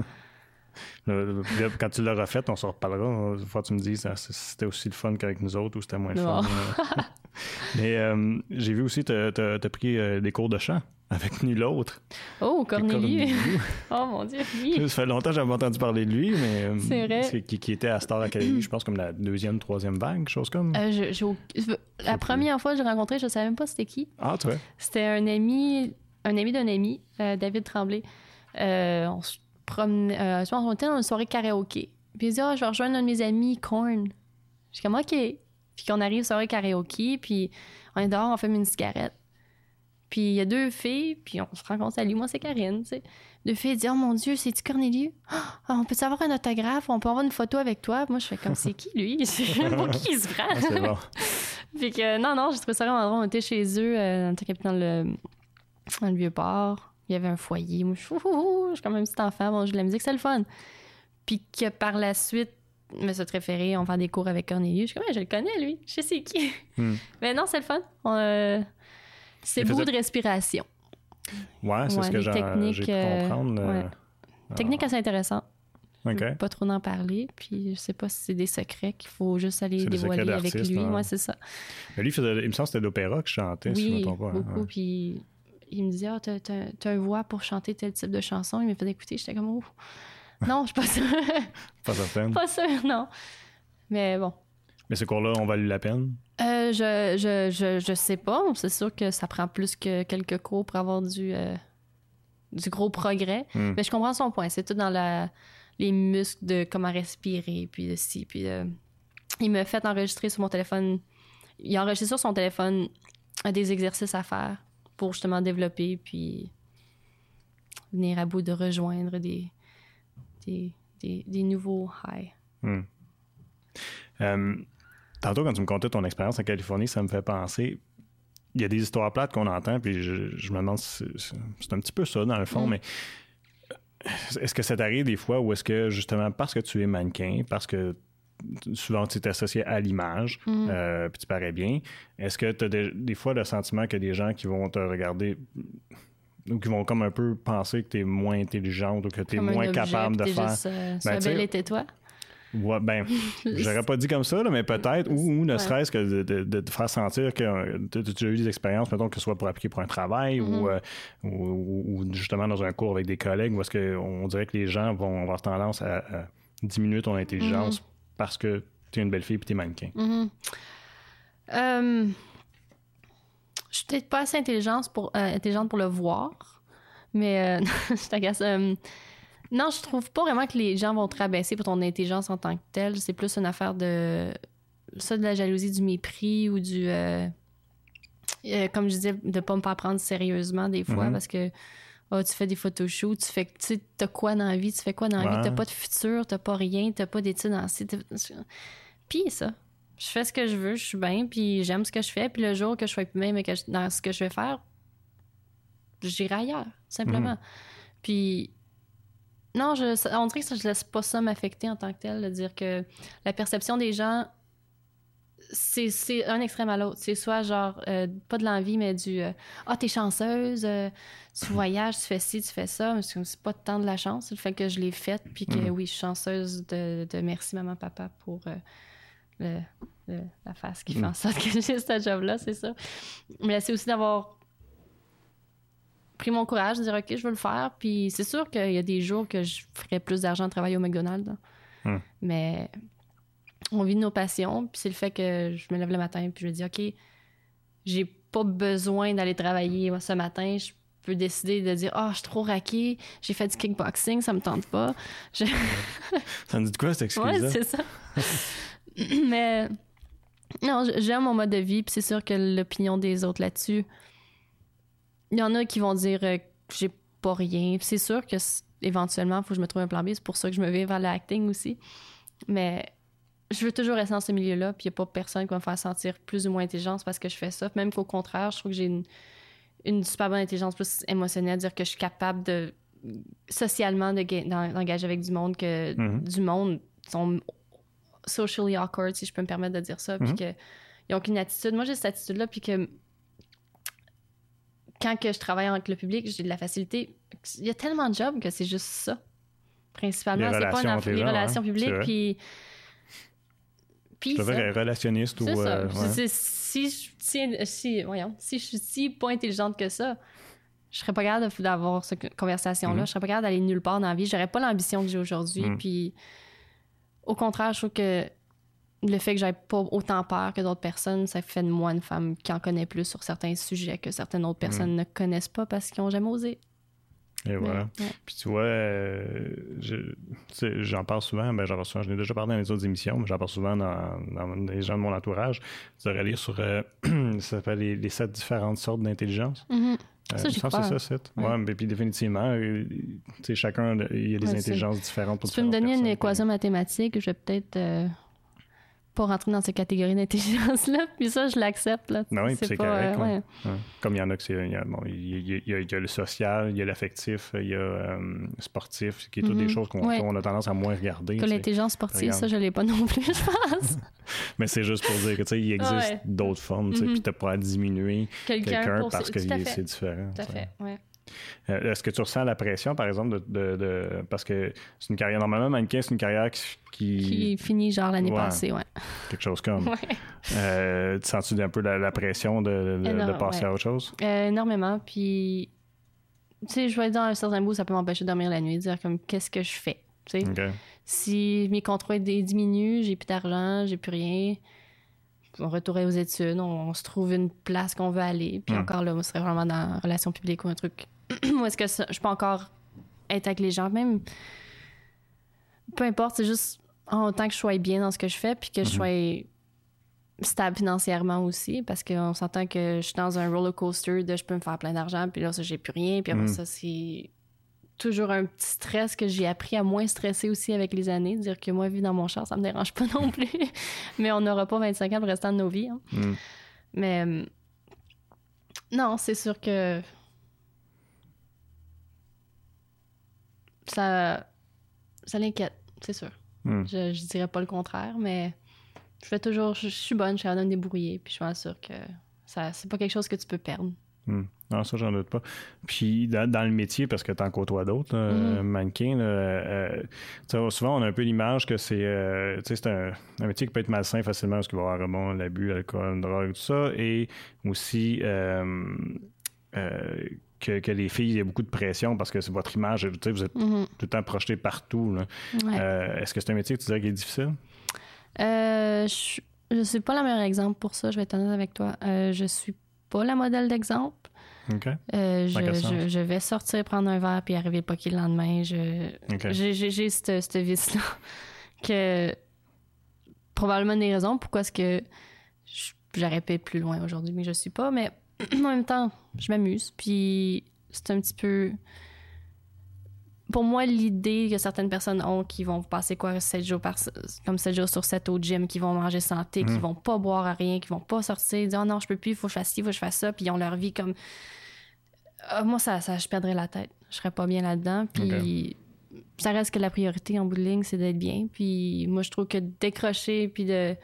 Le- le- Quand tu l'auras fait, on se reparlera. Une fois, tu me dis si c'était aussi le fun qu'avec nous autres ou c'était moins le fun. euh. Mais euh, j'ai vu aussi, t'as as, pris euh, des cours de chant avec nul autre. Oh. Corneliu. oh mon Dieu, oui. Ça fait longtemps que j'avais entendu parler de lui, mais. euh, C'est vrai. Qui, qui était à Star Academy, je pense, comme la deuxième, troisième vague, chose comme. Euh, je- La plus. première fois que j'ai rencontré, je savais même pas c'était qui. Ah, tu vois. C'était un ami, un ami d'un ami, euh, David Tremblay. Euh, on se promenait, je pense qu'on était dans une soirée karaoké. Puis il dit, ah, je vais rejoindre un de mes amis, Korn. Je suis comme, OK. Puis qu'on arrive soirée karaoké, puis on est dehors, on fume une cigarette. Puis il y a deux filles, puis on se rencontre, salut, moi c'est Karine, tu sais. Deux filles disent, oh mon Dieu, c'est-tu Corneliu? Ah, on peut savoir un autographe? On peut avoir une photo avec toi? Moi, je fais comme, c'est qui lui? Pour qui il se prend? Ah, c'est bon. Puis que, non, non, j'ai trouvé ça vraiment drôle. On était chez eux, euh, on était dans le, dans le vieux port. Il y avait un foyer. Moi, je suis, je suis comme un petit enfant. Bon, je joue de la musique, c'est le fun. Puis que par la suite, me suis référé, on fait des cours avec Cornelius. Je suis comme, Ouais, je le connais, lui. Je sais c'est qui. Hmm. Mais non, c'est le fun. On, euh, c'est Il beau faisait- de respiration. Ouais, c'est Ouais, ce que j'ai pu euh, comprendre. euh, ouais. Technique assez intéressante. Je OK. veux pas trop en parler. Puis je sais pas si c'est des secrets qu'il faut juste aller dévoiler avec lui. hein. Ouais, c'est ça. Mais lui, il, faisait, il me semble que c'était l'opéra que je chantais, si je ne me trompe pas. hein, beaucoup. ouais. Puis il me disait, ah, t'as, t'as, t'as une voix pour chanter tel type de chanson. Il me faisait écouter. J'étais comme, oh, non, je suis pas sûre. Pas certaine. pas sûre, non. Mais bon. Mais ces cours-là ont valu la peine? Euh, je, je, je, je sais pas. C'est sûr que ça prend plus que quelques cours pour avoir du, euh, du gros progrès. Hmm. Mais je comprends son point. C'est tout dans la, les muscles de comment respirer, puis de ci, puis de... Il m'a fait enregistrer sur mon téléphone. Il a enregistré sur son téléphone euh, des exercices à faire pour justement développer, puis venir à bout de rejoindre des, des, des, des nouveaux highs. Hmm. Euh, tantôt, quand tu me contais ton expérience en Californie, ça me fait penser. Il y a des histoires plates qu'on entend, puis je, je me demande si c'est un petit peu ça, dans le fond, Mm. mais est-ce que ça t'arrive des fois ou est-ce que justement parce que tu es mannequin, parce que souvent tu es associé à l'image, Mm. euh, puis tu parais bien, est-ce que tu as des, des fois le sentiment que des gens qui vont te regarder ou qui vont comme un peu penser que tu es moins intelligente ou que tu es Comme moins objet, capable de faire? juste, euh, Ben, belle et tais-toi. Ouais, ben, j'aurais pas dit comme ça, là, mais peut-être, ou, ou ne Ouais. serait-ce que de, de- de te faire sentir que euh, tu as eu des expériences, mettons, que ce soit pour appliquer pour un travail ou, euh, ou, ou- ou justement dans un cours avec des collègues, est-ce qu'on dirait que les gens vont avoir tendance à, à diminuer ton intelligence Mm-hmm. parce que tu es une belle fille et tu es mannequin. Mhm. Euh, je suis peut-être pas assez intelligente pour, euh, intelligente pour le voir, mais euh, je t'agace. Non, je trouve pas vraiment que les gens vont te rabaisser pour ton intelligence en tant que telle. C'est plus une affaire de ça, de la jalousie, du mépris ou du. euh, euh, comme je disais, de pas me faire prendre sérieusement des fois Mhm. parce que ah, tu fais des photoshoots, tu fais, tu sais, t'as quoi dans la vie, tu fais quoi dans la Ouais. vie, t'as pas de futur, t'as pas rien, t'as pas d'études en Puis ça, je fais ce que je veux, je suis bien, puis j'aime ce que je fais, puis le jour que je sois plus même dans ce que je vais faire, j'irai ailleurs, simplement. Mhm. Puis non, je, on dirait que je laisse pas ça m'affecter en tant que tel, de dire que la perception des gens, c'est c'est un extrême à l'autre. C'est soit genre, euh, pas de l'envie, mais du euh, Ah, t'es chanceuse, euh, tu voyages, tu fais ci, tu fais ça. Mais C'est pas tant de la chance, le fait que je l'ai faite, puis que Mhm. oui, je suis chanceuse de, de merci maman, papa pour euh, le- le- la face qui fait en sorte que j'ai ce job-là, c'est ça. Mais c'est aussi d'avoir pris mon courage de dire OK, je veux le faire. Puis c'est sûr qu'il y a des jours que je ferais plus d'argent à travailler au McDonald's. Hmm. Mais on vit de nos passions. Puis c'est le fait que je me lève le matin puis je me dis OK, j'ai pas besoin d'aller travailler ce matin. Je peux décider de dire Ah, je suis trop raqué, j'ai fait du kickboxing, ça me tente pas. Je- Ça me dit de quoi cette excuse-là? Ouais, c'est ça. Mais non, j'aime mon mode de vie, puis c'est sûr que l'opinion des autres là-dessus, il y en a qui vont dire euh, que j'ai pas rien. Puis c'est sûr que éventuellement, il faut que je me trouve un plan B. C'est pour ça que je me vais vers l'acting aussi. Mais je veux toujours rester dans ce milieu-là, puis il n'y a pas personne qui va me faire sentir plus ou moins intelligente parce que je fais ça. Même qu'au contraire, je trouve que j'ai une, une super bonne intelligence plus émotionnelle, dire que je suis capable de socialement de ga- d'en- d'engager avec du monde que Mhm. du monde sont socially awkward, si je peux me permettre de dire ça, puis Mhm. que ils ont qu'une attitude. Moi, j'ai cette attitude-là, puis que quand que je travaille avec le public, j'ai de la facilité. Il y a tellement de jobs que c'est juste ça, principalement. C'est pas une les gens, relations publiques, puis... Puis ça. relationniste ou. Ça. euh, ouais. si, je- si, si, voyons, si je suis si pas intelligente que ça, je serais pas capable d'avoir cette conversation-là. Mhm. Je serais pas capable d'aller nulle part dans la vie. J'aurais pas l'ambition que j'ai aujourd'hui. Mhm. Puis, au contraire, je trouve que le fait que j'aie pas autant peur que d'autres personnes, ça fait de moi une femme qui en connaît plus sur certains sujets que certaines autres personnes ne connaissent pas parce qu'ils ont jamais osé. Et voilà. Ouais. Puis tu vois, euh, je- j'en parle souvent, ben j'en parle souvent, je déjà parlé dans les autres émissions, mais j'en parle souvent dans, dans les gens de mon entourage. Tu devrais lire sur, euh, ça s'appelle les, les sept différentes sortes d'intelligence. Euh, Ça, que c'est ça. Ouais. Ouais, mais puis définitivement, euh, tu sais, chacun, il y a des intelligences différentes pour Tu peux me donner une équation mathématique, je vais peut-être pas rentrer dans ces catégories d'intelligence-là, puis ça, je l'accepte. là. Ben oui, puis c'est correct, euh, ouais. ouais. Ouais. Comme il y en a que c'est. il y a- Bon, il y a, il y a- il y a le social, il y a l'affectif, il y a euh, sportif, qui est toutes des Mhm. choses qu'on Ouais. a tendance à moins regarder. Que tu l'intelligence sportive, Regarde. ça, je l'ai pas non plus, je pense. Mais c'est juste pour dire que tu sais, il existe d'autres formes, tu sais, Mhm. puis t'as pas à diminuer Quelqu'un pour parce que c'est différent. Tout à tu fait, ouais. Euh, Est-ce que tu ressens la pression, par exemple, de, de- de- parce que c'est une carrière normalement mannequin, c'est une carrière qui, qui- Qui finit genre l'année Ouais. passée, ouais. quelque chose comme. Ouais. Euh, tu sens-tu un peu la, la pression de, de- de passer ouais. à autre chose? Euh, énormément, puis... Tu sais, je vais être dans un certain bout, ça peut m'empêcher de dormir la nuit, dire comme, qu'est-ce que je fais? Tu sais, Ok. si mes contrats diminuent, j'ai plus d'argent, j'ai plus rien, on retourne aux études, on, on se trouve une place qu'on veut aller. Puis Hmm. encore là, moi, ce serait vraiment dans la relation publique ou un truc. Ou est-ce que ça- je peux encore être avec les gens? Même, peu importe, c'est juste en tant que je sois bien dans ce que je fais, puis que je sois stable financièrement aussi, parce qu'on s'entend que je suis dans un roller coaster de je peux me faire plein d'argent, puis là, ça, j'ai plus rien, puis après Mm. ça, c'est toujours un petit stress que j'ai appris à moins stresser aussi avec les années, dire que moi, vivre dans mon char, ça me dérange pas non plus, mais on n'aura pas 25 ans le restant de nos vies. hein. Mm. Mais euh, non, c'est sûr que ça, ça l'inquiète, c'est sûr. Mm. Je, je dirais pas le contraire, mais je fais toujours, je, je suis bonne, je suis capable de me débrouiller, puis je sûre que ça, c'est pas quelque chose que tu peux perdre. Hmm. Non, ça, j'en doute pas. Puis, dans, dans le métier, parce que t'en côtoies d'autres, là, Mhm. euh, euh, tu sais, souvent, on a un peu l'image que c'est euh, c'est un, un métier qui peut être malsain facilement parce qu'il va y avoir bon, l'abus, l'alcool, drogue, tout ça. Et aussi, euh, que, que les filles, il y a beaucoup de pression parce que c'est votre image, vous êtes Mhm. tout le temps projeté partout. Ouais. Euh, Est-ce que c'est un métier que tu dirais qui est difficile? Euh, je, je suis pas la meilleure exemple pour ça, je vais être honnête avec toi. Euh, je suis pas la modèle d'exemple. OK. Euh, je, sens? je, je vais sortir prendre un verre puis arriver pas le lendemain. J'ai, j'ai cette, cette vice-là. Que probablement une des raisons pourquoi est-ce que j'aurais pu être plus loin aujourd'hui, mais je suis pas. Mais en même temps, je m'amuse. Puis c'est un petit peu. Pour moi, l'idée que certaines personnes ont qui vont passer quoi 7 jours par comme 7 jours sur 7 au gym, qui vont manger santé, qui Mhm. vont pas boire à rien, qui vont pas sortir, dire oh non, je peux plus, il faut que je fasse ci, il faut que je fasse ça, puis ils ont leur vie comme Ah, moi ça, ça je perdrais la tête. Je serais pas bien là-dedans, puis ça reste que la priorité en bout de ligne, c'est d'être bien. Puis moi, je trouve que décrocher puis de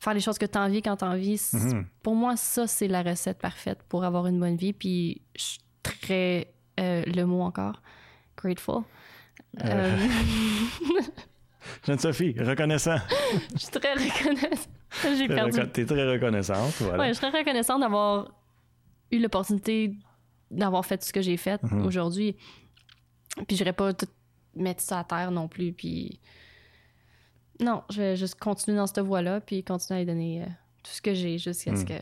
faire les choses que tu as envie quand tu as envie, Mhm. pour moi, ça, c'est la recette parfaite pour avoir une bonne vie. Puis je suis très, euh, le mot encore, grateful. Euh, Jeanne-Sophie, reconnaissant. je suis très reconnaissante. J'ai perdu. t'es très reconnaissante. Voilà. Ouais, je serais reconnaissante d'avoir eu l'opportunité d'avoir fait ce que j'ai fait Mhm. aujourd'hui. Puis je pas tout mettre ça à terre non plus. Puis non, je vais juste continuer dans cette voie-là, puis continuer à lui donner euh, tout ce que j'ai jusqu'à ce Mhm. que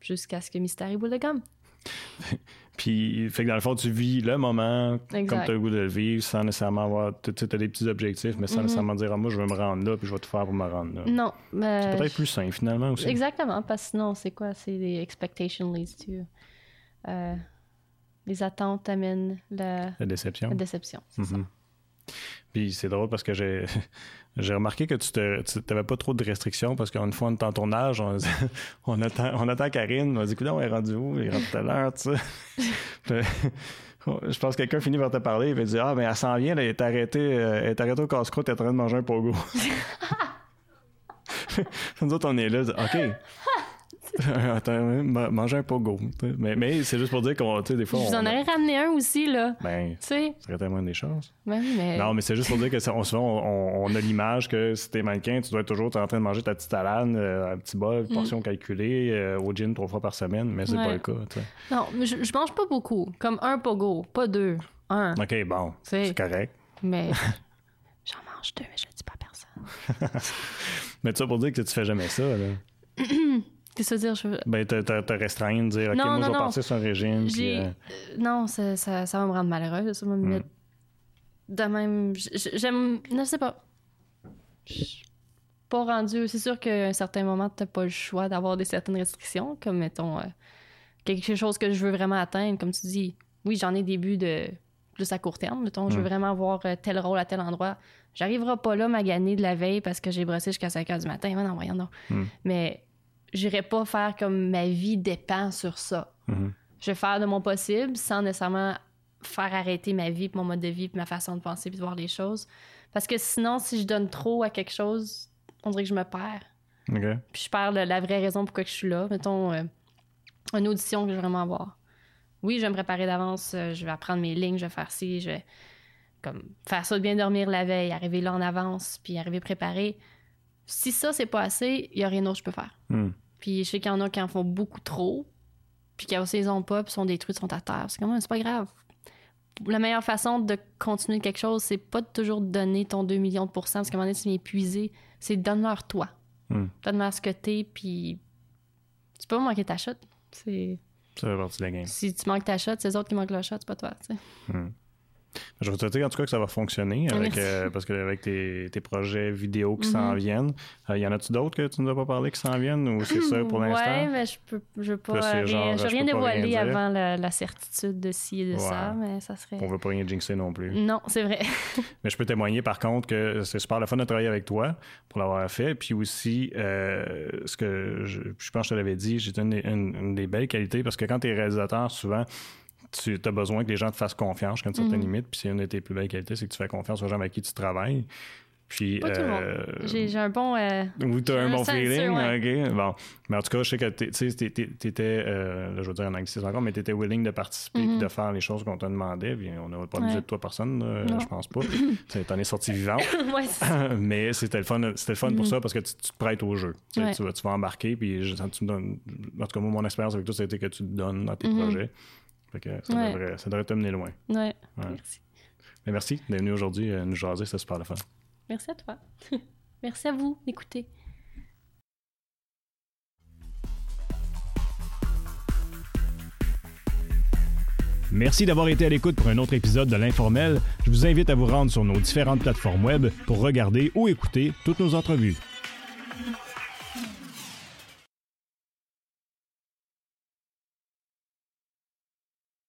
jusqu'à ce que Mystère boule de gomme. Puis, fait que dans le fond, tu vis le moment Exact. comme tu as le goût de le vivre sans nécessairement avoir. Tu as des petits objectifs, mais sans Mhm. nécessairement dire, ah, moi, je vais me rendre là, puis je vais tout faire pour me rendre là. Non, mais C'est peut-être plus sain, finalement, aussi. Exactement, parce que sinon, c'est quoi? C'est des expectations leads to. euh, les attentes amènent la, La déception. la déception. Mhm. Puis c'est drôle parce que j'ai j'ai remarqué que tu n'avais pas trop de restrictions parce qu'une fois on est en tournage, on, on attend, on attend Karine, on dit écoute, on est rendu où? Il est rendu tout à l'heure, tu sais. Je pense que quelqu'un finit par te parler, il va dire Ah, mais elle s'en vient, là, elle est arrêtée, euh, elle est arrêtée au casse-croûte, elle est en train de manger un pogo. Nous autres, on est là, OK. Attends, manger un pogo. tu. Mais, mais c'est juste pour dire qu'on, tu sais, des fois. Je vous on en aurais ramené un aussi, là. Ben, Tu sais? ça serait tellement des chances. Ben mais. Non, mais c'est juste pour dire que ça- on, souvent, on, on a l'image que si t'es mannequin, tu dois être toujours en train de manger ta petite salade, euh, un petit bol, portion calculée, euh, au gym trois fois par semaine, mais c'est Mm. Ouais. pas le cas. tu sais. Non, mais je, je mange pas beaucoup. Comme un pogo, pas deux. Un. OK, bon, C'est- correct. Mais. J'en mange deux, mais je le dis pas à personne. Mais ça pour dire que tu fais jamais ça, là. Qu'est-ce que ça veut dire? Je... Ben, te, te, te restreindre, dire, OK, Non, moi, non, je vais non. partir sur un régime. puis, euh, euh, Non, ça, ça, ça va me rendre malheureuse. Ça va me Mm. mettre. De même. J'aime. Non, je sais pas. Je suis Pas rendu. C'est sûr qu'à un certain moment, t'as pas le choix d'avoir des certaines restrictions, comme mettons. euh, quelque chose que je veux vraiment atteindre. Comme tu dis, oui, j'en ai des buts de. Plus à court terme. Mettons, je veux vraiment avoir tel rôle à tel endroit. J'arriverai pas là maganer de la veille parce que j'ai brossé jusqu'à 5 h du matin. Ouais, non, voyons donc. Mm. Mais j'irai pas faire comme ma vie dépend sur ça mhm. je vais faire de mon possible sans nécessairement faire arrêter ma vie, puis mon mode de vie, puis ma façon de penser, puis de voir les choses. Parce que sinon, si je donne trop à quelque chose, on dirait que je me perds. Puis je perds la vraie raison pourquoi je suis là. Mettons, euh, une audition que je veux vraiment avoir. Oui, je vais me préparer d'avance, euh, je vais apprendre mes lignes, je vais faire ci, je vais comme faire ça de bien dormir la veille, arriver là en avance, puis arriver préparé. Si ça, c'est pas assez, il y a rien d'autre que je peux faire. Hmm. Puis je sais qu'il y en a qui en font beaucoup trop, puis qui aussi ils ont pas, puis sont détruits, sont à terre. C'est comme, c'est pas grave. La meilleure façon de continuer quelque chose, c'est pas de toujours donner ton 2 millions de pourcents, parce qu'à un moment donné, tu viens épuisé. C'est donne-leur toi. Hmm. Donne-leur ce que t'es, puis tu peux pas manquer ta shot. C'est... Ça fait partie de la game. Si tu manques ta shot, c'est les autres qui manquent leur shot, c'est pas toi. tu sais. Hmm. Je vais te souhaiter en tout cas que ça va fonctionner avec, Merci. euh, parce que avec tes, tes projets vidéo qui Mhm. s'en viennent. Euh, y en a-tu d'autres que tu nous as pas parlé qui s'en viennent ou c'est ça pour l'instant? Ouais, mais je peux, je veux pas Là, c'est rien, je je rien dévoiler dire. avant la, la certitude de ci et de ça, mais ça serait. On veut pas rien jinxer non plus. Non, c'est vrai. Mais je peux témoigner par contre que c'est super le fun de travailler avec toi pour l'avoir fait. Puis aussi, euh, ce que je, je pense que je te l'avais dit, j'ai une, une- une des belles qualités parce que quand tu es réalisateur, souvent, tu as besoin que les gens te fassent confiance jusqu'à une certaine Mhm. limite. Puis c'est une de tes plus belles qualités, c'est que tu fais confiance aux gens avec qui tu travailles. Puis, euh, J'ai un bon. euh, Oui, tu as un bon feeling. ouais. OK. Bon. Mais en tout cas, je sais que t'étais, euh, là, je veux dire en anglicisme encore, mais tu étais willing de participer Mhm. puis de faire les choses qu'on te demandait. Puis on n'a pas Ouais. besoin de toi personne, je pense pas. Tu T'en es sorti vivant. ouais, mais c'était le fun, c'était le fun pour Mhm. ça parce que tu, tu te prêtes au jeu. Tu, vas, tu vas embarquer, puis je, tu me donnes. En tout cas, moi, mon expérience avec toi, c'était que tu te donnes dans tes Mhm. projets. Fait que ça, Ouais. devrait, ça devrait te mener loin. Ouais. Ouais. Merci. Mais merci d'être venu aujourd'hui euh, nous jaser, c'était super le fun. Merci à toi. Merci à vous d'écouter. Merci d'avoir été à l'écoute pour un autre épisode de l'Informel. Je vous invite à vous rendre sur nos différentes plateformes web pour regarder ou écouter toutes nos entrevues.